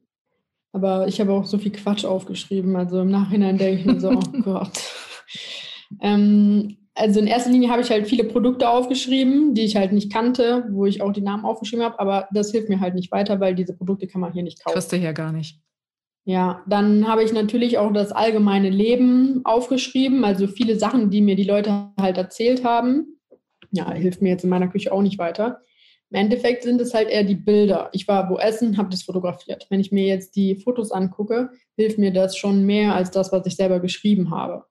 Speaker 2: Aber ich habe auch so viel Quatsch aufgeschrieben. Also im Nachhinein denke ich mir so, oh Gott. Ähm, also in erster Linie habe ich halt viele Produkte aufgeschrieben, die ich halt nicht kannte, wo ich auch die Namen aufgeschrieben habe. Aber das hilft mir halt nicht weiter, weil diese Produkte kann man hier nicht kaufen.
Speaker 1: Kriegst du hier gar nicht.
Speaker 2: Ja, dann habe ich natürlich auch das allgemeine Leben aufgeschrieben, also viele Sachen, die mir die Leute halt erzählt haben. Ja, hilft mir jetzt in meiner Küche auch nicht weiter. Im Endeffekt sind es halt eher die Bilder. Ich war wo essen, habe das fotografiert. Wenn ich mir jetzt die Fotos angucke, hilft mir das schon mehr als das, was ich selber geschrieben habe.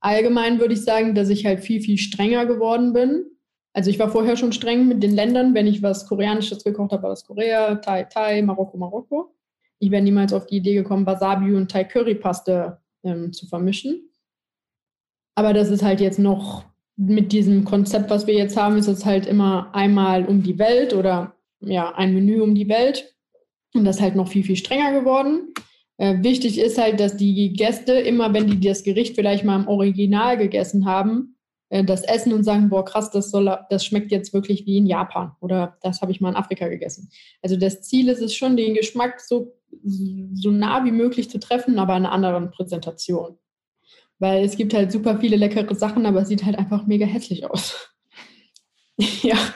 Speaker 2: Allgemein würde ich sagen, dass ich halt viel, viel strenger geworden bin. Also ich war vorher schon streng mit den Ländern. Wenn ich was Koreanisches gekocht habe, war das Korea, Thai, Thai, Marokko, Marokko. Ich wäre niemals auf die Idee gekommen, Wasabi und Thai Curry Paste ähm, zu vermischen. Aber das ist halt jetzt noch mit diesem Konzept, was wir jetzt haben, ist es halt immer einmal um die Welt oder ja, ein Menü um die Welt. Und das ist halt noch viel, viel strenger geworden. Äh, wichtig ist halt, dass die Gäste immer, wenn die das Gericht vielleicht mal im Original gegessen haben, äh, das essen und sagen, boah, krass, das, soll, das schmeckt jetzt wirklich wie in Japan oder das habe ich mal in Afrika gegessen. Also das Ziel ist es schon, den Geschmack so, so nah wie möglich zu treffen, aber in einer anderen Präsentation. Weil es gibt halt super viele leckere Sachen, aber es sieht halt einfach mega hässlich aus. ja.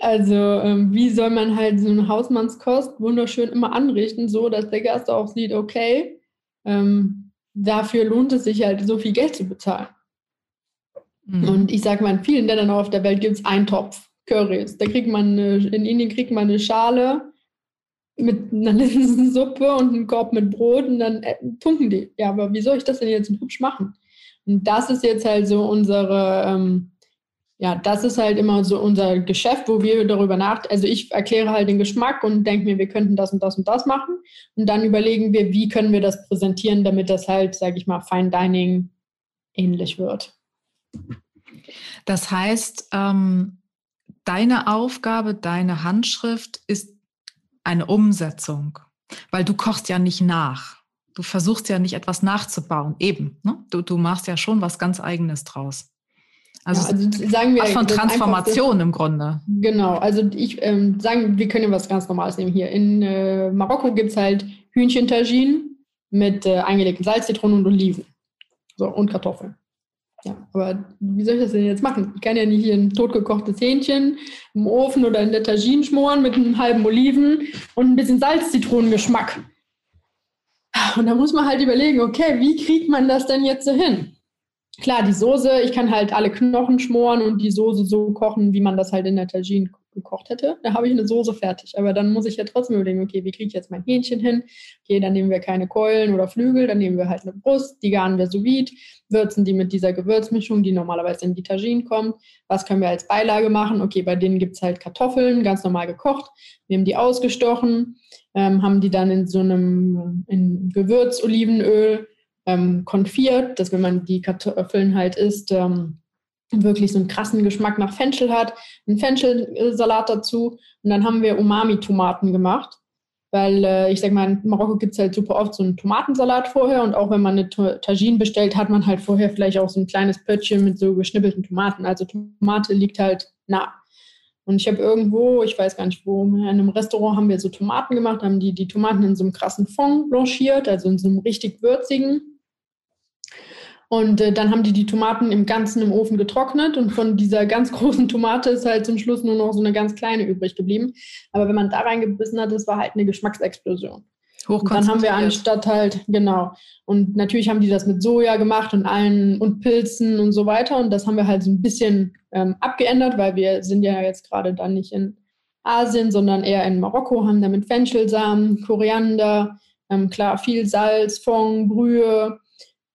Speaker 2: Also, ähm, wie soll man halt so eine Hausmannskost wunderschön immer anrichten, so dass der Gast auch sieht, okay, ähm, dafür lohnt es sich halt so viel Geld zu bezahlen. Mhm. Und ich sage mal, in vielen Ländern auf der Welt gibt es einen Topf Currys. Da kriegt man eine, in Indien kriegt man eine Schale mit einer Linsensuppe und einem Korb mit Brot und dann äh, tunken die. Ja, aber wie soll ich das denn jetzt hübsch machen? Und das ist jetzt halt so unsere, ähm, ja, das ist halt immer so unser Geschäft, wo wir darüber nach, also ich erkläre halt den Geschmack und denke mir, wir könnten das und das und das machen. Und dann überlegen wir, wie können wir das präsentieren, damit das halt, sage ich mal, Fine Dining ähnlich wird.
Speaker 1: Das heißt, ähm, deine Aufgabe, deine Handschrift ist eine Umsetzung, weil du kochst ja nicht nach. Du versuchst ja nicht etwas nachzubauen, eben. Ne? Du, du machst ja schon was ganz Eigenes draus. Also, ja, also sagen wir von Transformation im Grunde.
Speaker 2: Genau, also ich ähm, sagen, wir können ja was ganz Normales nehmen hier. In äh, Marokko gibt es halt Hühnchentagine mit äh, eingelegten Salz, Zitronen und Oliven. So, und Kartoffeln. Ja, aber wie soll ich das denn jetzt machen? Ich kann ja nicht hier ein totgekochtes Hähnchen im Ofen oder in der Tagine schmoren mit einem halben Oliven und ein bisschen Salz-Zitronengeschmack. Und da muss man halt überlegen, okay, wie kriegt man das denn jetzt so hin? Klar, die Soße, ich kann halt alle Knochen schmoren und die Soße so kochen, wie man das halt in der Tagine gekocht hätte, da habe ich eine Soße fertig. Aber dann muss ich ja trotzdem überlegen, okay, wie kriege ich jetzt mein Hähnchen hin? Okay, dann nehmen wir keine Keulen oder Flügel, dann nehmen wir halt eine Brust, die garen wir sous vide, würzen die mit dieser Gewürzmischung, die normalerweise in die Tagine kommt. Was können wir als Beilage machen? Okay, bei denen gibt es halt Kartoffeln, ganz normal gekocht. Wir haben die ausgestochen, ähm, haben die dann in so einem in Gewürz-Olivenöl ähm, konfiert, dass wenn man die Kartoffeln halt isst, ähm, wirklich so einen krassen Geschmack nach Fenchel hat, einen Fenchelsalat dazu und dann haben wir Umami-Tomaten gemacht. weil äh, ich sag mal, in Marokko gibt es halt super oft so einen Tomatensalat vorher und auch wenn man eine Tagine bestellt, hat man halt vorher vielleicht auch so ein kleines Pöttchen mit so geschnippelten Tomaten. Also Tomate liegt halt nah. Und ich habe irgendwo, ich weiß gar nicht wo, in einem Restaurant haben wir so Tomaten gemacht, haben die die Tomaten in so einem krassen Fond blanchiert, also in so einem richtig würzigen. Und äh, dann haben die die Tomaten im Ganzen im Ofen getrocknet und von dieser ganz großen Tomate ist halt zum Schluss nur noch so eine ganz kleine übrig geblieben. Aber wenn man da reingebissen hat, das war halt eine Geschmacksexplosion. Und dann haben wir anstatt halt, genau. Und natürlich haben die das mit Soja gemacht und allen und Pilzen und so weiter. Und das haben wir halt so ein bisschen ähm, abgeändert, weil wir sind ja jetzt gerade dann nicht in Asien, sondern eher in Marokko, haben damit Fenchelsamen, Koriander, ähm, klar, viel Salz, Fond, Brühe,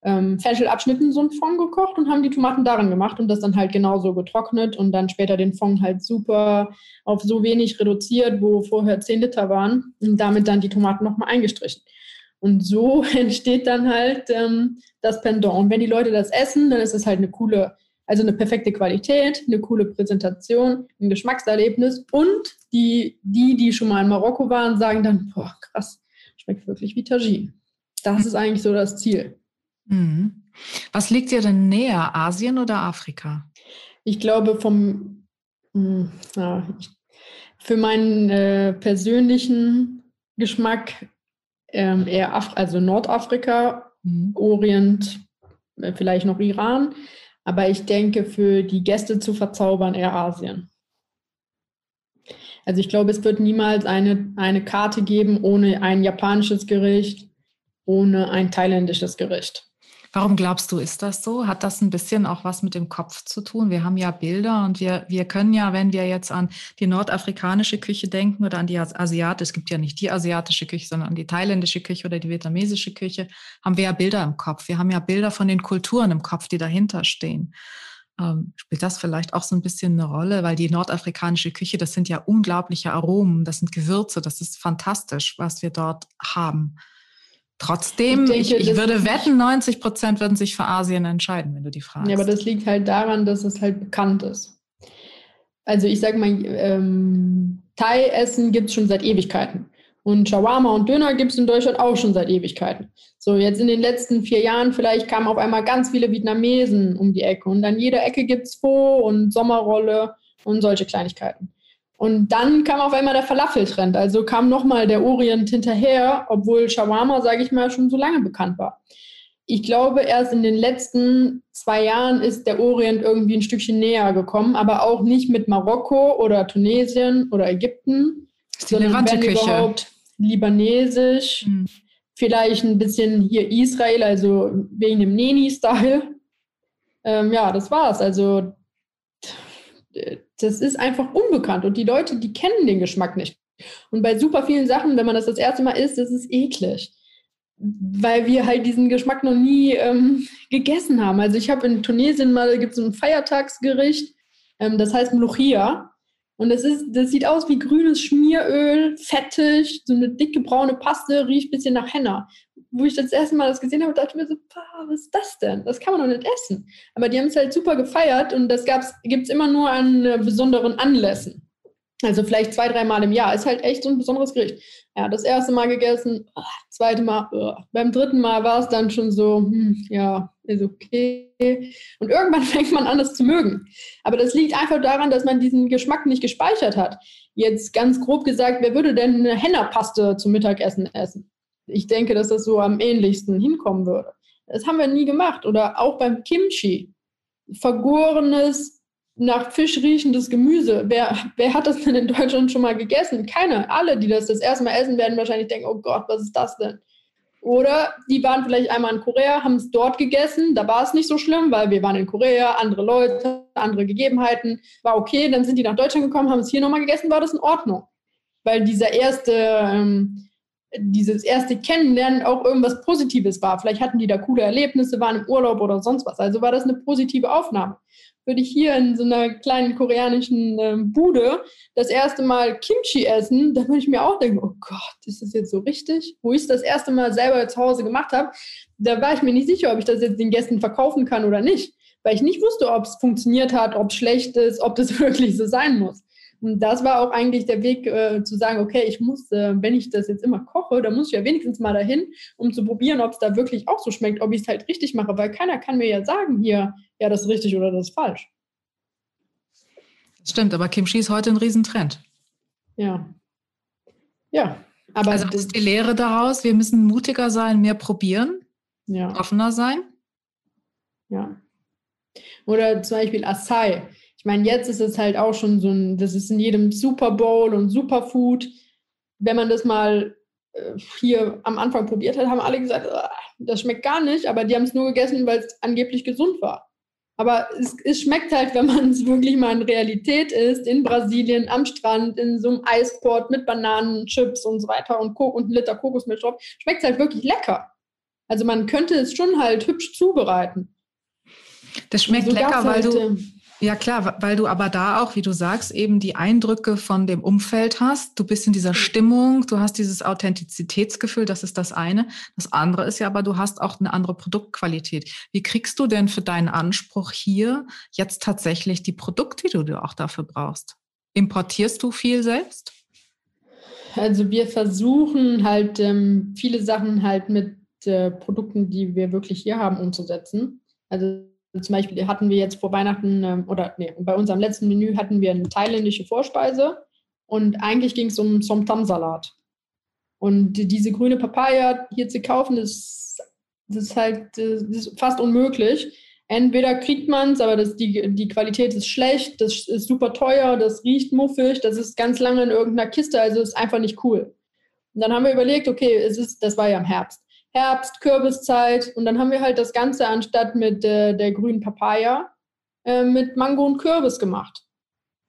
Speaker 2: ähm, Fenchelabschnitten so ein Fond gekocht und haben die Tomaten darin gemacht und das dann halt genauso getrocknet und dann später den Fond halt super auf so wenig reduziert, wo vorher 10 Liter waren und damit dann die Tomaten nochmal eingestrichen. Und so entsteht dann halt ähm, das Pendant. Und wenn die Leute das essen, dann ist es halt eine coole, also eine perfekte Qualität, eine coole Präsentation, ein Geschmackserlebnis und die, die, die schon mal in Marokko waren, sagen dann, boah, krass, schmeckt wirklich wie Tagine. Das ist eigentlich so das Ziel.
Speaker 1: Mhm. Was liegt dir denn näher, Asien oder Afrika?
Speaker 2: Ich glaube, vom, hm, ja, für meinen äh, persönlichen Geschmack ähm, eher Af also Nordafrika, mhm. Orient, äh, vielleicht noch Iran. Aber ich denke, für die Gäste zu verzaubern, eher Asien. Also ich glaube, es wird niemals eine, eine Karte geben ohne ein japanisches Gericht, ohne ein thailändisches Gericht.
Speaker 1: Warum glaubst du, ist das so? Hat das ein bisschen auch was mit dem Kopf zu tun? Wir haben ja Bilder und wir, wir können ja, wenn wir jetzt an die nordafrikanische Küche denken oder an die asiatische, es gibt ja nicht die asiatische Küche, sondern an die thailändische Küche oder die vietnamesische Küche, haben wir ja Bilder im Kopf. Wir haben ja Bilder von den Kulturen im Kopf, die dahinter stehen. Ähm, spielt das vielleicht auch so ein bisschen eine Rolle, weil die nordafrikanische Küche, das sind ja unglaubliche Aromen, das sind Gewürze, das ist fantastisch, was wir dort haben. Trotzdem, ich, denke, ich, ich würde wetten, 90 Prozent würden sich für Asien entscheiden, wenn du die fragst.
Speaker 2: Ja, aber das liegt halt daran, dass es halt bekannt ist. Also ich sage mal, ähm, Thai-Essen gibt es schon seit Ewigkeiten. Und Shawarma und Döner gibt es in Deutschland auch schon seit Ewigkeiten. So, jetzt in den letzten vier Jahren vielleicht kamen auf einmal ganz viele Vietnamesen um die Ecke. Und an jeder Ecke gibt es Pho und Sommerrolle und solche Kleinigkeiten. Und dann kam auf einmal der Falafel-Trend. Also kam nochmal der Orient hinterher, obwohl Shawarma, sage ich mal, schon so lange bekannt war. Ich glaube, erst in den letzten zwei Jahren ist der Orient irgendwie ein Stückchen näher gekommen, aber auch nicht mit Marokko oder Tunesien oder Ägypten, sondern wenn überhaupt libanesisch, hm. vielleicht ein bisschen hier Israel, also wegen dem Neni-Style. Ähm, ja, das war's. Also das ist einfach unbekannt und die Leute, die kennen den Geschmack nicht. Und bei super vielen Sachen, wenn man das das erste Mal isst, das ist eklig, weil wir halt diesen Geschmack noch nie ähm, gegessen haben. Also ich habe in Tunesien mal, da gibt es ein Feiertagsgericht, ähm, das heißt Mluchia. Und das, ist, das sieht aus wie grünes Schmieröl, fettig, so eine dicke braune Paste, riecht ein bisschen nach Henna wo ich das erste Mal das gesehen habe, dachte ich mir so, was ist das denn? Das kann man doch nicht essen. Aber die haben es halt super gefeiert und das gibt es immer nur an äh, besonderen Anlässen. Also vielleicht zwei, dreimal im Jahr. Ist halt echt so ein besonderes Gericht. Ja, das erste Mal gegessen, oh, zweite Mal, oh. beim dritten Mal war es dann schon so, hm, ja, ist okay. Und irgendwann fängt man an, das zu mögen. Aber das liegt einfach daran, dass man diesen Geschmack nicht gespeichert hat. Jetzt ganz grob gesagt, wer würde denn eine Hennerpaste zum Mittagessen essen? ich denke, dass das so am ähnlichsten hinkommen würde. Das haben wir nie gemacht. Oder auch beim Kimchi. Vergorenes, nach Fisch riechendes Gemüse. Wer, wer hat das denn in Deutschland schon mal gegessen? Keiner. Alle, die das das erste Mal essen, werden wahrscheinlich denken, oh Gott, was ist das denn? Oder die waren vielleicht einmal in Korea, haben es dort gegessen, da war es nicht so schlimm, weil wir waren in Korea, andere Leute, andere Gegebenheiten, war okay, dann sind die nach Deutschland gekommen, haben es hier nochmal gegessen, war das in Ordnung. Weil dieser erste ähm, dieses erste Kennenlernen auch irgendwas Positives war. Vielleicht hatten die da coole Erlebnisse, waren im Urlaub oder sonst was. Also war das eine positive Aufnahme. Würde ich hier in so einer kleinen koreanischen äh, Bude das erste Mal Kimchi essen, dann würde ich mir auch denken, oh Gott, ist das jetzt so richtig? Wo ich es das erste Mal selber zu Hause gemacht habe, da war ich mir nicht sicher, ob ich das jetzt den Gästen verkaufen kann oder nicht. Weil ich nicht wusste, ob es funktioniert hat, ob es schlecht ist, ob das wirklich so sein muss. Und das war auch eigentlich der Weg äh, zu sagen, okay, ich muss, äh, wenn ich das jetzt immer koche, dann muss ich ja wenigstens mal dahin, um zu probieren, ob es da wirklich auch so schmeckt, ob ich es halt richtig mache, weil keiner kann mir ja sagen hier, ja, das ist richtig oder das ist falsch.
Speaker 1: Das stimmt, aber Kimchi ist heute ein Riesentrend.
Speaker 2: Ja. Ja. Aber
Speaker 1: also ist die Lehre daraus, wir müssen mutiger sein, mehr probieren,
Speaker 2: ja.
Speaker 1: offener sein.
Speaker 2: Ja. Oder zum Beispiel Acai. Ich meine, jetzt ist es halt auch schon so ein, das ist in jedem Super Bowl und Superfood. Wenn man das mal äh, hier am Anfang probiert hat, haben alle gesagt, ah, das schmeckt gar nicht, aber die haben es nur gegessen, weil es angeblich gesund war. Aber es, es schmeckt halt, wenn man es wirklich mal in Realität ist, in Brasilien, am Strand, in so einem Eisport mit Bananen, Chips und so weiter und, und einen Liter Kokosmilch drauf, schmeckt es halt wirklich lecker. Also man könnte es schon halt hübsch zubereiten.
Speaker 1: Das schmeckt so lecker, weil halt, du ähm, ja, klar, weil du aber da auch, wie du sagst, eben die Eindrücke von dem Umfeld hast. Du bist in dieser Stimmung, du hast dieses Authentizitätsgefühl, das ist das eine. Das andere ist ja aber, du hast auch eine andere Produktqualität. Wie kriegst du denn für deinen Anspruch hier jetzt tatsächlich die Produkte, die du auch dafür brauchst? Importierst du viel selbst?
Speaker 2: Also wir versuchen halt ähm, viele Sachen halt mit äh, Produkten, die wir wirklich hier haben, umzusetzen. Also zum Beispiel hatten wir jetzt vor Weihnachten ähm, oder nee, bei unserem letzten Menü hatten wir eine thailändische Vorspeise und eigentlich ging es um Som-Tam-Salat. Und diese grüne Papaya hier zu kaufen, das, das ist halt das ist fast unmöglich. Entweder kriegt man es, aber das, die, die Qualität ist schlecht, das ist super teuer, das riecht muffig, das ist ganz lange in irgendeiner Kiste, also ist einfach nicht cool. Und dann haben wir überlegt, okay, es ist, das war ja im Herbst. Herbst, Kürbiszeit und dann haben wir halt das Ganze anstatt mit äh, der grünen Papaya äh, mit Mango und Kürbis gemacht.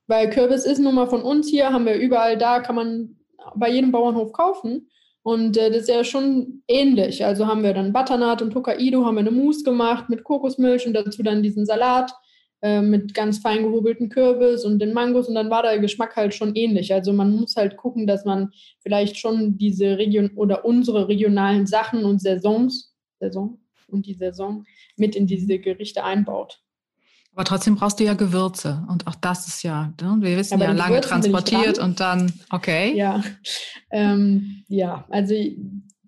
Speaker 2: Weil Kürbis ist nun mal von uns hier, haben wir überall da, kann man bei jedem Bauernhof kaufen. Und äh, das ist ja schon ähnlich. Also haben wir dann Butternut und Hokkaido, haben wir eine Mousse gemacht mit Kokosmilch und dazu dann diesen Salat äh, mit ganz fein gehobelten Kürbis und den Mangos und dann war der Geschmack halt schon ähnlich. Also man muss halt gucken, dass man vielleicht schon diese Region oder unsere regionalen Sachen und Saisons, Saison und die Saison mit in diese Gerichte einbaut.
Speaker 1: Aber trotzdem brauchst du ja Gewürze und auch das ist ja, ne? wir wissen ja, ja lange transportiert und dann, okay.
Speaker 2: Ja, ähm, ja, also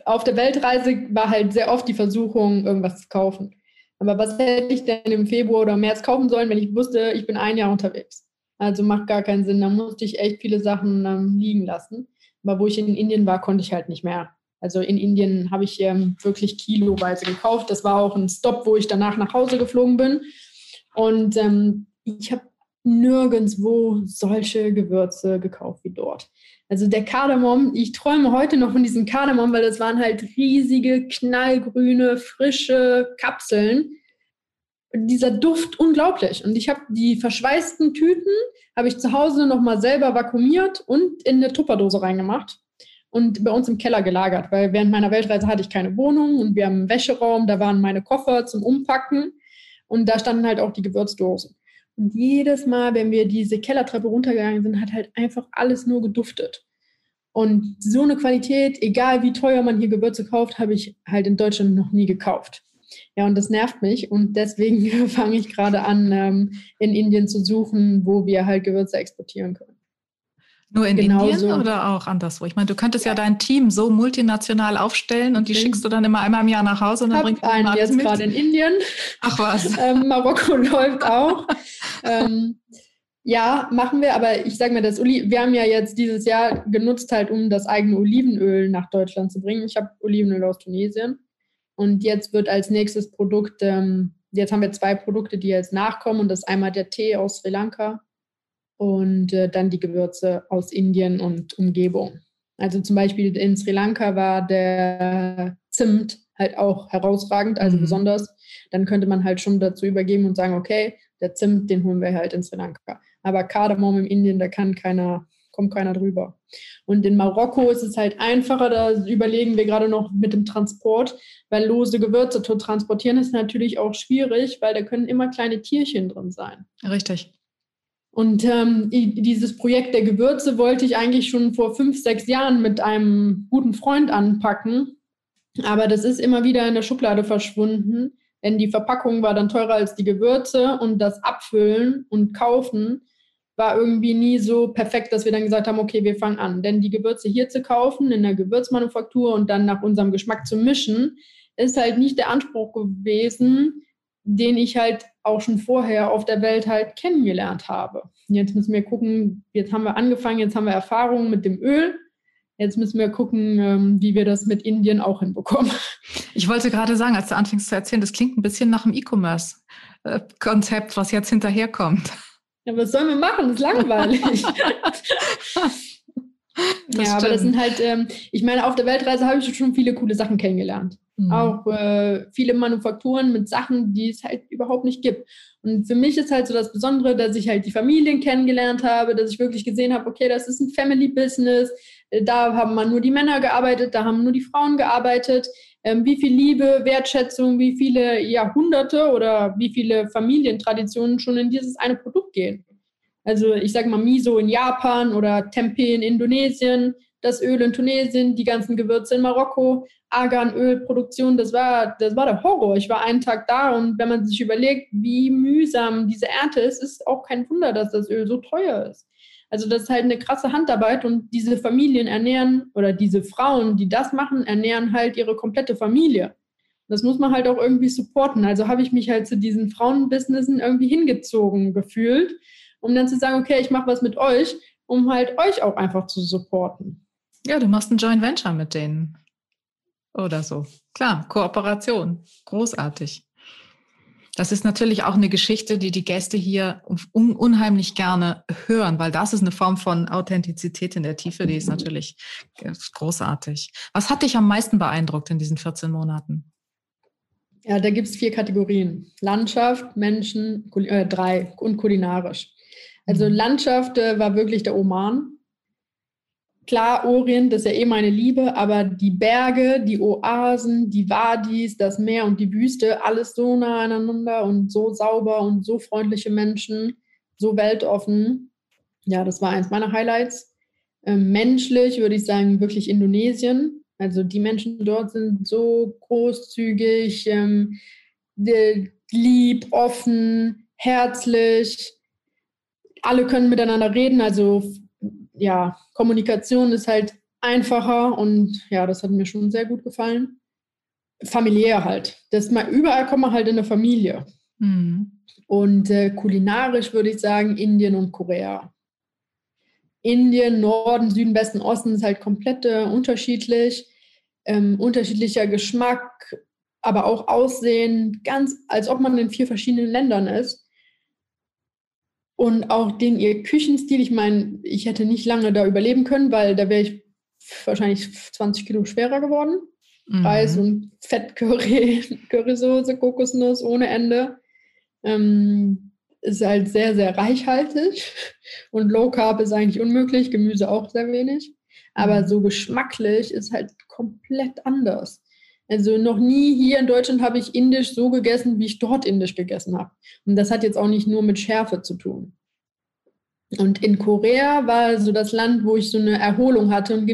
Speaker 2: auf der Weltreise war halt sehr oft die Versuchung, irgendwas zu kaufen. Aber was hätte ich denn im Februar oder März kaufen sollen, wenn ich wusste, ich bin ein Jahr unterwegs? Also macht gar keinen Sinn. Da musste ich echt viele Sachen ähm, liegen lassen. Aber wo ich in Indien war, konnte ich halt nicht mehr. Also in Indien habe ich ähm, wirklich kiloweise gekauft. Das war auch ein Stop, wo ich danach nach Hause geflogen bin. Und ähm, ich habe nirgendwo solche Gewürze gekauft wie dort. Also der Kardamom, ich träume heute noch von diesem Kardamom, weil das waren halt riesige, knallgrüne, frische Kapseln. Dieser Duft unglaublich. Und ich habe die verschweißten Tüten, habe ich zu Hause nochmal selber vakuumiert und in eine Tupperdose reingemacht und bei uns im Keller gelagert, weil während meiner Weltreise hatte ich keine Wohnung und wir haben einen Wäscheraum, da waren meine Koffer zum Umpacken und da standen halt auch die Gewürzdosen. Und jedes Mal, wenn wir diese Kellertreppe runtergegangen sind, hat halt einfach alles nur geduftet. Und so eine Qualität, egal wie teuer man hier Gewürze kauft, habe ich halt in Deutschland noch nie gekauft. Ja, und das nervt mich. Und deswegen fange ich gerade an, ähm, in Indien zu suchen, wo wir halt Gewürze exportieren können.
Speaker 1: Nur in genau Indien so. oder auch anderswo? Ich meine, du könntest ja. ja. dein Team so multinational aufstellen und die schickst du dann immer einmal im Jahr nach Hause und dann bringst du
Speaker 2: einen jetzt gerade in Indien.
Speaker 1: Ach was.
Speaker 2: ähm, Marokko läuft auch. ähm, ja, machen wir, aber ich sage mir, das Oli wir haben ja jetzt dieses Jahr genutzt halt, um das eigene Olivenöl nach Deutschland zu bringen. Ich habe Olivenöl aus Tunesien und jetzt wird als nächstes Produkt, ähm, jetzt haben wir zwei Produkte, die jetzt nachkommen und das ist einmal der Tee aus Sri Lanka und äh, dann die Gewürze aus Indien und Umgebung. Also zum Beispiel in Sri Lanka war der Zimt halt auch herausragend, also mhm. besonders. Dann könnte man halt schon dazu übergeben und sagen, okay, der Zimt, den holen wir halt in Sri Lanka. Aber Kardamom im Indien, da kann keiner, kommt keiner drüber. Und in Marokko ist es halt einfacher, da überlegen wir gerade noch mit dem Transport, weil lose Gewürze zu transportieren ist natürlich auch schwierig, weil da können immer kleine Tierchen drin sein.
Speaker 1: Richtig.
Speaker 2: Und ähm, dieses Projekt der Gewürze wollte ich eigentlich schon vor fünf, sechs Jahren mit einem guten Freund anpacken. Aber das ist immer wieder in der Schublade verschwunden, denn die Verpackung war dann teurer als die Gewürze und das Abfüllen und Kaufen war irgendwie nie so perfekt, dass wir dann gesagt haben, okay, wir fangen an. Denn die Gewürze hier zu kaufen, in der Gewürzmanufaktur und dann nach unserem Geschmack zu mischen, ist halt nicht der Anspruch gewesen, den ich halt auch schon vorher auf der Welt halt kennengelernt habe. Jetzt müssen wir gucken, jetzt haben wir angefangen, jetzt haben wir Erfahrungen mit dem Öl. Jetzt müssen wir gucken, ähm, wie wir das mit Indien auch hinbekommen.
Speaker 1: Ich wollte gerade sagen, als du anfängst zu erzählen, das klingt ein bisschen nach einem E-Commerce-Konzept, was jetzt hinterherkommt.
Speaker 2: Ja, was sollen wir machen? Das ist langweilig. Ja, aber das sind halt, ähm, ich meine, auf der Weltreise habe ich schon viele coole Sachen kennengelernt. Mhm. Auch äh, viele Manufakturen mit Sachen, die es halt überhaupt nicht gibt. Und für mich ist halt so das Besondere, dass ich halt die Familien kennengelernt habe, dass ich wirklich gesehen habe, okay, das ist ein Family Business. Äh, da haben man nur die Männer gearbeitet, da haben nur die Frauen gearbeitet. Ähm, wie viel Liebe, Wertschätzung, wie viele Jahrhunderte oder wie viele Familientraditionen schon in dieses eine Produkt gehen. Also ich sage mal Miso in Japan oder Tempeh in Indonesien, das Öl in Tunesien, die ganzen Gewürze in Marokko, Arganölproduktion, das war, das war der Horror. Ich war einen Tag da und wenn man sich überlegt, wie mühsam diese Ernte ist, ist auch kein Wunder, dass das Öl so teuer ist. Also das ist halt eine krasse Handarbeit und diese Familien ernähren oder diese Frauen, die das machen, ernähren halt ihre komplette Familie. Das muss man halt auch irgendwie supporten. Also habe ich mich halt zu diesen Frauenbusinessen irgendwie hingezogen gefühlt, um dann zu sagen, okay, ich mache was mit euch, um halt euch auch einfach zu supporten.
Speaker 1: Ja, du machst ein Joint Venture mit denen. Oder so. Klar, Kooperation. Großartig. Das ist natürlich auch eine Geschichte, die die Gäste hier un unheimlich gerne hören, weil das ist eine Form von Authentizität in der Tiefe, die ist natürlich großartig. Was hat dich am meisten beeindruckt in diesen 14 Monaten?
Speaker 2: Ja, da gibt es vier Kategorien. Landschaft, Menschen, äh, drei und kulinarisch. Also mhm. Landschaft äh, war wirklich der Oman. Klar, Orient, das ist ja eh meine Liebe, aber die Berge, die Oasen, die Wadis, das Meer und die Wüste, alles so nah aneinander und so sauber und so freundliche Menschen, so weltoffen. Ja, das war eins meiner Highlights. Ähm, menschlich würde ich sagen, wirklich Indonesien. Also die Menschen dort sind so großzügig, ähm, lieb, offen, herzlich alle können miteinander reden. Also ja, Kommunikation ist halt einfacher und ja, das hat mir schon sehr gut gefallen. Familiär halt. Das mal überall kommt man halt in eine Familie. Mhm. Und äh, kulinarisch würde ich sagen Indien und Korea. Indien, Norden, Süden, Westen, Osten ist halt komplett äh, unterschiedlich. Ähm, unterschiedlicher Geschmack, aber auch Aussehen, ganz als ob man in vier verschiedenen Ländern ist. Und auch den ihr Küchenstil, ich meine, ich hätte nicht lange da überleben können, weil da wäre ich wahrscheinlich 20 Kilo schwerer geworden. Mhm. Reis und Fettcurry, Currysoße, Kokosnuss ohne Ende. Ähm, ist halt sehr, sehr reichhaltig. Und Low Carb ist eigentlich unmöglich, Gemüse auch sehr wenig. Aber mhm. so geschmacklich ist halt komplett anders. Also noch nie hier in Deutschland habe ich indisch so gegessen, wie ich dort indisch gegessen habe. Und das hat jetzt auch nicht nur mit Schärfe zu tun. Und in Korea war so das Land, wo ich so eine Erholung hatte und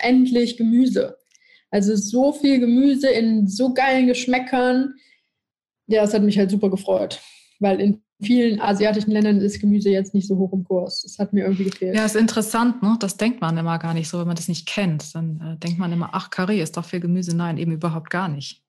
Speaker 2: endlich Gemüse. Also so viel Gemüse in so geilen Geschmäckern. Ja, das hat mich halt super gefreut, weil in vielen asiatischen Ländern ist Gemüse jetzt nicht so hoch im Kurs. Das hat mir irgendwie gefehlt.
Speaker 1: Ja, ist interessant, ne? Das denkt man immer gar nicht so, wenn man das nicht kennt. Dann äh, denkt man immer, ach, Curry ist doch viel Gemüse. Nein, eben überhaupt gar nicht.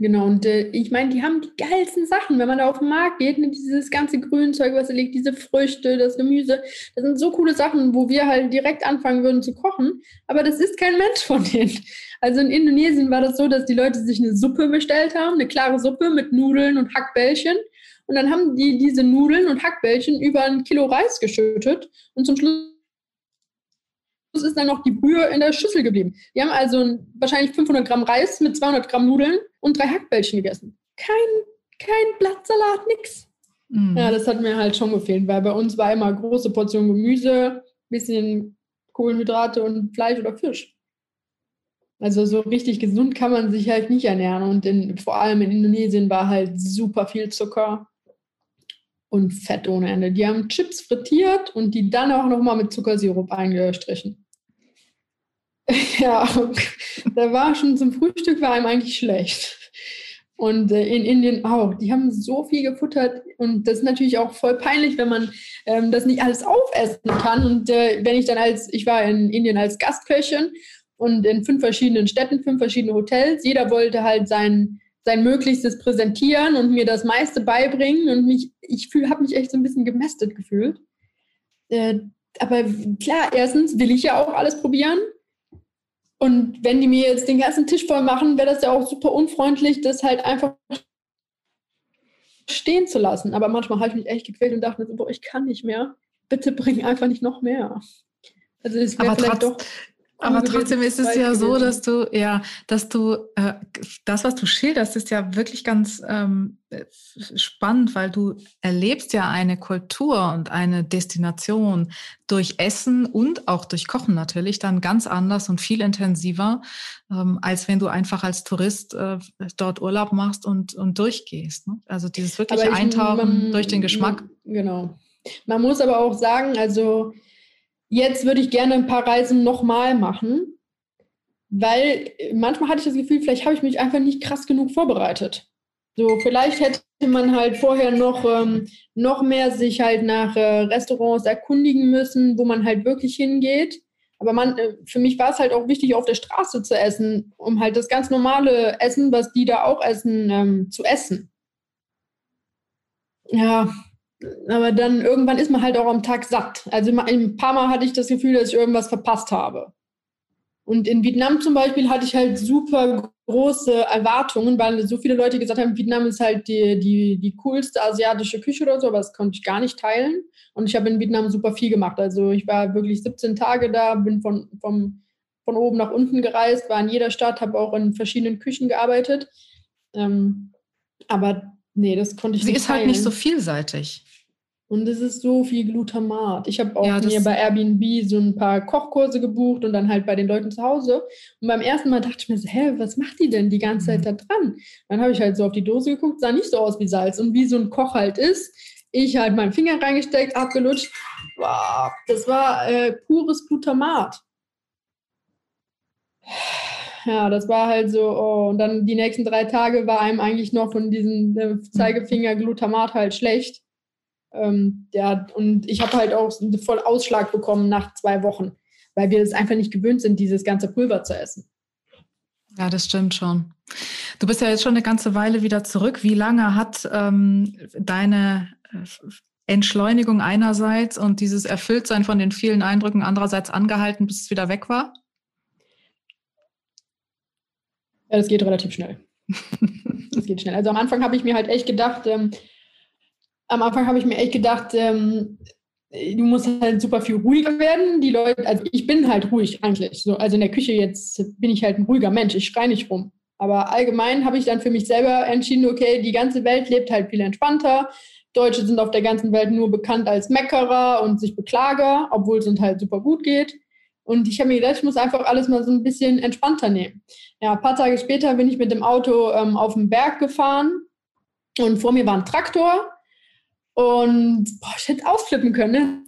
Speaker 2: Genau, und äh, ich meine, die haben die geilsten Sachen, wenn man da auf den Markt geht, ne, dieses ganze Grünzeug, was da liegt, diese Früchte, das Gemüse, das sind so coole Sachen, wo wir halt direkt anfangen würden zu kochen, aber das ist kein Mensch von denen. Also in Indonesien war das so, dass die Leute sich eine Suppe bestellt haben, eine klare Suppe mit Nudeln und Hackbällchen und dann haben die diese Nudeln und Hackbällchen über ein Kilo Reis geschüttet und zum Schluss ist dann noch die Brühe in der Schüssel geblieben. Die haben also wahrscheinlich 500 Gramm Reis mit 200 Gramm Nudeln und drei Hackbällchen gegessen. Kein, kein Blattsalat, nix. Mhm. Ja, das hat mir halt schon gefehlt, weil bei uns war immer große Portion Gemüse, bisschen Kohlenhydrate und Fleisch oder Fisch. Also so richtig gesund kann man sich halt nicht ernähren. Und in, vor allem in Indonesien war halt super viel Zucker und Fett ohne Ende. Die haben Chips frittiert und die dann auch nochmal mit Zuckersirup eingestrichen. ja, da war schon zum Frühstück war einem eigentlich schlecht. Und äh, in Indien auch. Die haben so viel gefuttert und das ist natürlich auch voll peinlich, wenn man ähm, das nicht alles aufessen kann. Und äh, wenn ich dann als, ich war in Indien als Gastköchin und in fünf verschiedenen Städten, fünf verschiedene Hotels, jeder wollte halt sein, sein Möglichstes präsentieren und mir das meiste beibringen. Und mich, ich habe mich echt so ein bisschen gemästet gefühlt. Äh, aber klar, erstens will ich ja auch alles probieren. Und wenn die mir jetzt den ganzen Tisch voll machen, wäre das ja auch super unfreundlich, das halt einfach stehen zu lassen. Aber manchmal habe ich mich echt gequält und dachte mir so, boah, ich kann nicht mehr. Bitte bring einfach nicht noch mehr.
Speaker 1: Also es wäre vielleicht doch aber trotzdem ist es ja so, dass du, ja, dass du, äh, das, was du schilderst, ist ja wirklich ganz ähm, spannend, weil du erlebst ja eine Kultur und eine Destination durch Essen und auch durch Kochen natürlich dann ganz anders und viel intensiver, ähm, als wenn du einfach als Tourist äh, dort Urlaub machst und, und durchgehst. Ne? Also dieses wirkliche Eintauchen man, durch den Geschmack.
Speaker 2: Man, genau. Man muss aber auch sagen, also Jetzt würde ich gerne ein paar Reisen nochmal machen, weil manchmal hatte ich das Gefühl, vielleicht habe ich mich einfach nicht krass genug vorbereitet. So, vielleicht hätte man halt vorher noch, ähm, noch mehr sich halt nach äh, Restaurants erkundigen müssen, wo man halt wirklich hingeht. Aber man, äh, für mich war es halt auch wichtig, auf der Straße zu essen, um halt das ganz normale Essen, was die da auch essen, ähm, zu essen. Ja, aber dann irgendwann ist man halt auch am Tag satt. Also ein paar Mal hatte ich das Gefühl, dass ich irgendwas verpasst habe. Und in Vietnam zum Beispiel hatte ich halt super große Erwartungen, weil so viele Leute gesagt haben, Vietnam ist halt die, die, die coolste asiatische Küche oder so, aber das konnte ich gar nicht teilen. Und ich habe in Vietnam super viel gemacht. Also ich war wirklich 17 Tage da, bin von, vom, von oben nach unten gereist, war in jeder Stadt, habe auch in verschiedenen Küchen gearbeitet. Ähm, aber nee, das konnte ich
Speaker 1: Sie
Speaker 2: nicht.
Speaker 1: Sie ist teilen. halt nicht so vielseitig.
Speaker 2: Und es ist so viel Glutamat. Ich habe auch ja, mir bei Airbnb so ein paar Kochkurse gebucht und dann halt bei den Leuten zu Hause. Und beim ersten Mal dachte ich mir so, hä, was macht die denn die ganze Zeit mhm. da dran? Dann habe ich halt so auf die Dose geguckt, sah nicht so aus wie Salz. Und wie so ein Koch halt ist, ich halt meinen Finger reingesteckt, abgelutscht. Wow, das war äh, pures Glutamat. Ja, das war halt so, oh, und dann die nächsten drei Tage war einem eigentlich noch von diesem äh, Zeigefinger Glutamat halt schlecht. Ähm, ja, und ich habe halt auch voll Ausschlag bekommen nach zwei Wochen, weil wir es einfach nicht gewöhnt sind, dieses ganze Pulver zu essen.
Speaker 1: Ja, das stimmt schon. Du bist ja jetzt schon eine ganze Weile wieder zurück. Wie lange hat ähm, deine äh, Entschleunigung einerseits und dieses Erfülltsein von den vielen Eindrücken andererseits angehalten, bis es wieder weg war?
Speaker 2: Ja, das geht relativ schnell. das geht schnell. Also am Anfang habe ich mir halt echt gedacht, ähm, am Anfang habe ich mir echt gedacht, ähm, du musst halt super viel ruhiger werden. Die Leute, also ich bin halt ruhig eigentlich. So, also in der Küche jetzt bin ich halt ein ruhiger Mensch, ich schreie nicht rum. Aber allgemein habe ich dann für mich selber entschieden, okay, die ganze Welt lebt halt viel entspannter. Deutsche sind auf der ganzen Welt nur bekannt als Meckerer und sich Beklager, obwohl es uns halt super gut geht. Und ich habe mir gedacht, ich muss einfach alles mal so ein bisschen entspannter nehmen. Ja, ein paar Tage später bin ich mit dem Auto ähm, auf den Berg gefahren und vor mir war ein Traktor und boah, ich hätte ausflippen können. Ne?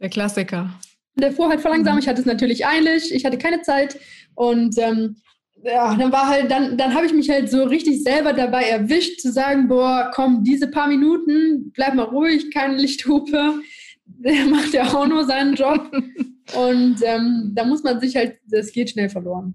Speaker 1: Der Klassiker.
Speaker 2: Der fuhr halt voll langsam. Mhm. Ich hatte es natürlich eilig. Ich hatte keine Zeit. Und ähm, ja, dann war halt, dann, dann habe ich mich halt so richtig selber dabei erwischt, zu sagen, boah, komm, diese paar Minuten, bleib mal ruhig, keine Lichthupe. Der macht ja auch nur seinen Job. Und ähm, da muss man sich halt, das geht schnell verloren.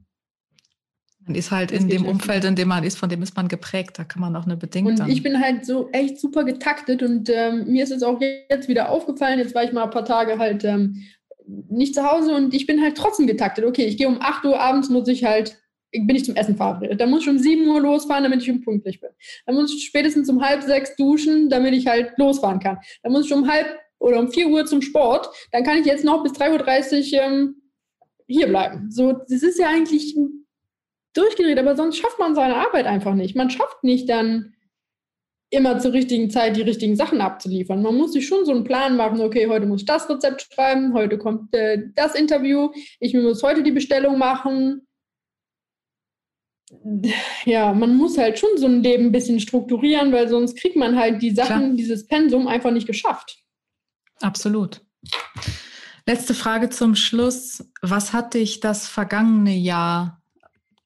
Speaker 1: Man ist halt das in dem Umfeld, in dem man ist, von dem ist man geprägt. Da kann man auch eine Bedingung.
Speaker 2: Und ich bin halt so echt super getaktet und ähm, mir ist es auch jetzt wieder aufgefallen. Jetzt war ich mal ein paar Tage halt ähm, nicht zu Hause und ich bin halt trotzdem getaktet. Okay, ich gehe um 8 Uhr abends, muss ich halt, bin ich zum Essen verabredet. Dann muss ich um 7 Uhr losfahren, damit ich um pünktlich bin. Dann muss ich spätestens um halb sechs duschen, damit ich halt losfahren kann. Dann muss ich um halb oder um 4 Uhr zum Sport. Dann kann ich jetzt noch bis 3.30 Uhr ähm, hier bleiben. So, das ist ja eigentlich durchgedreht, aber sonst schafft man seine Arbeit einfach nicht. Man schafft nicht dann immer zur richtigen Zeit die richtigen Sachen abzuliefern. Man muss sich schon so einen Plan machen, okay, heute muss ich das Rezept schreiben, heute kommt äh, das Interview, ich muss heute die Bestellung machen. Ja, man muss halt schon so ein Leben ein bisschen strukturieren, weil sonst kriegt man halt die Sachen, Klar. dieses Pensum einfach nicht geschafft.
Speaker 1: Absolut. Letzte Frage zum Schluss. Was hat dich das vergangene Jahr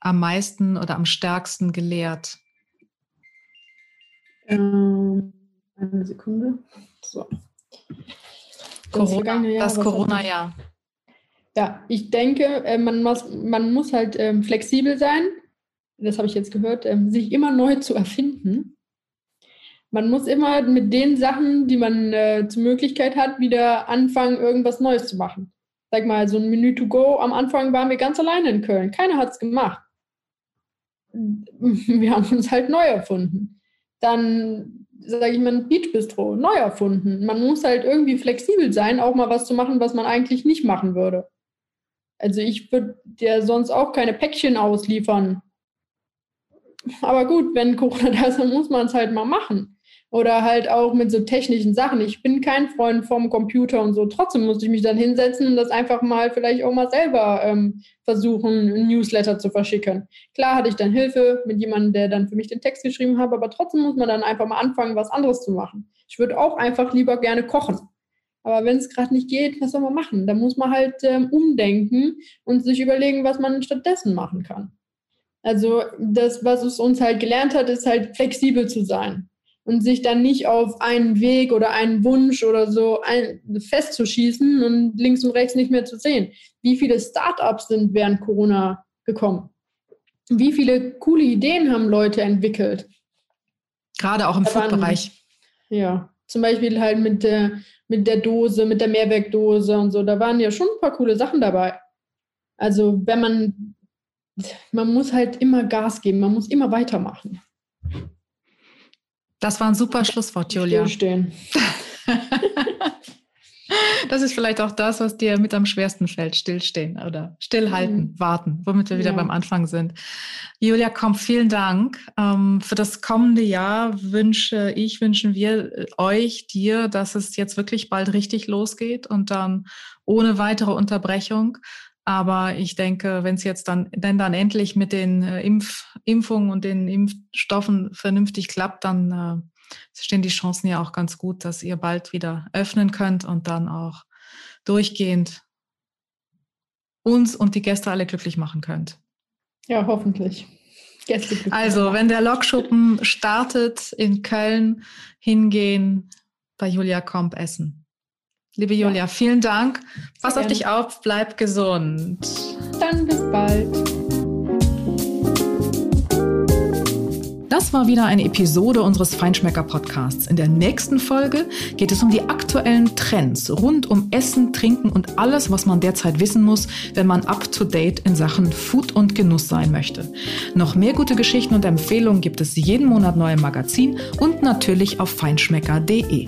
Speaker 1: am meisten oder am stärksten gelehrt?
Speaker 2: Ähm, eine Sekunde. So.
Speaker 1: Das Corona-Jahr. Das Corona-Jahr.
Speaker 2: Ja, ich denke, äh, man muss, man muss halt ähm, flexibel sein. Das habe ich jetzt gehört, ähm, sich immer neu zu erfinden. Man muss immer mit den Sachen, die man äh, zur Möglichkeit hat, wieder anfangen, irgendwas Neues zu machen. Sag mal, so ein Menü to go. Am Anfang waren wir ganz alleine in Köln. Keiner hat es gemacht. Wir haben uns halt neu erfunden. Dann sage ich mal, ein Beach Bistro neu erfunden. Man muss halt irgendwie flexibel sein, auch mal was zu machen, was man eigentlich nicht machen würde. Also ich würde dir sonst auch keine Päckchen ausliefern. Aber gut, wenn Corona da ist, dann muss man es halt mal machen. Oder halt auch mit so technischen Sachen. Ich bin kein Freund vom Computer und so. Trotzdem musste ich mich dann hinsetzen und das einfach mal vielleicht auch mal selber ähm, versuchen, ein Newsletter zu verschicken. Klar hatte ich dann Hilfe mit jemandem, der dann für mich den Text geschrieben hat, aber trotzdem muss man dann einfach mal anfangen, was anderes zu machen. Ich würde auch einfach lieber gerne kochen. Aber wenn es gerade nicht geht, was soll man machen? Da muss man halt ähm, umdenken und sich überlegen, was man stattdessen machen kann. Also das, was es uns halt gelernt hat, ist halt flexibel zu sein und sich dann nicht auf einen Weg oder einen Wunsch oder so ein, festzuschießen und links und rechts nicht mehr zu sehen. Wie viele Startups sind während Corona gekommen? Wie viele coole Ideen haben Leute entwickelt?
Speaker 1: Gerade auch im Food-Bereich.
Speaker 2: Ja, zum Beispiel halt mit der, mit der Dose, mit der Mehrwerkdose und so. Da waren ja schon ein paar coole Sachen dabei. Also wenn man, man muss halt immer Gas geben, man muss immer weitermachen.
Speaker 1: Das war ein super Schlusswort, Julia.
Speaker 2: Stillstehen.
Speaker 1: das ist vielleicht auch das, was dir mit am schwersten fällt, stillstehen oder stillhalten, mhm. warten, womit wir wieder ja. beim Anfang sind. Julia, komm, vielen Dank. Ähm, für das kommende Jahr wünsche ich, wünschen wir äh, euch, dir, dass es jetzt wirklich bald richtig losgeht und dann ohne weitere Unterbrechung aber ich denke, wenn es jetzt dann, denn dann endlich mit den äh, Impf, Impfungen und den Impfstoffen vernünftig klappt, dann äh, stehen die Chancen ja auch ganz gut, dass ihr bald wieder öffnen könnt und dann auch durchgehend uns und die Gäste alle glücklich machen könnt.
Speaker 2: Ja, hoffentlich.
Speaker 1: Gäste glücklich also, wenn der Lokschuppen startet in Köln, hingehen, bei Julia Komp essen. Liebe Julia, ja. vielen Dank. Pass auf dich auf, bleib gesund.
Speaker 2: Dann bis bald.
Speaker 1: Das war wieder eine Episode unseres Feinschmecker-Podcasts. In der nächsten Folge geht es um die aktuellen Trends rund um Essen, Trinken und alles, was man derzeit wissen muss, wenn man up-to-date in Sachen Food und Genuss sein möchte. Noch mehr gute Geschichten und Empfehlungen gibt es jeden Monat neu im Magazin und natürlich auf feinschmecker.de.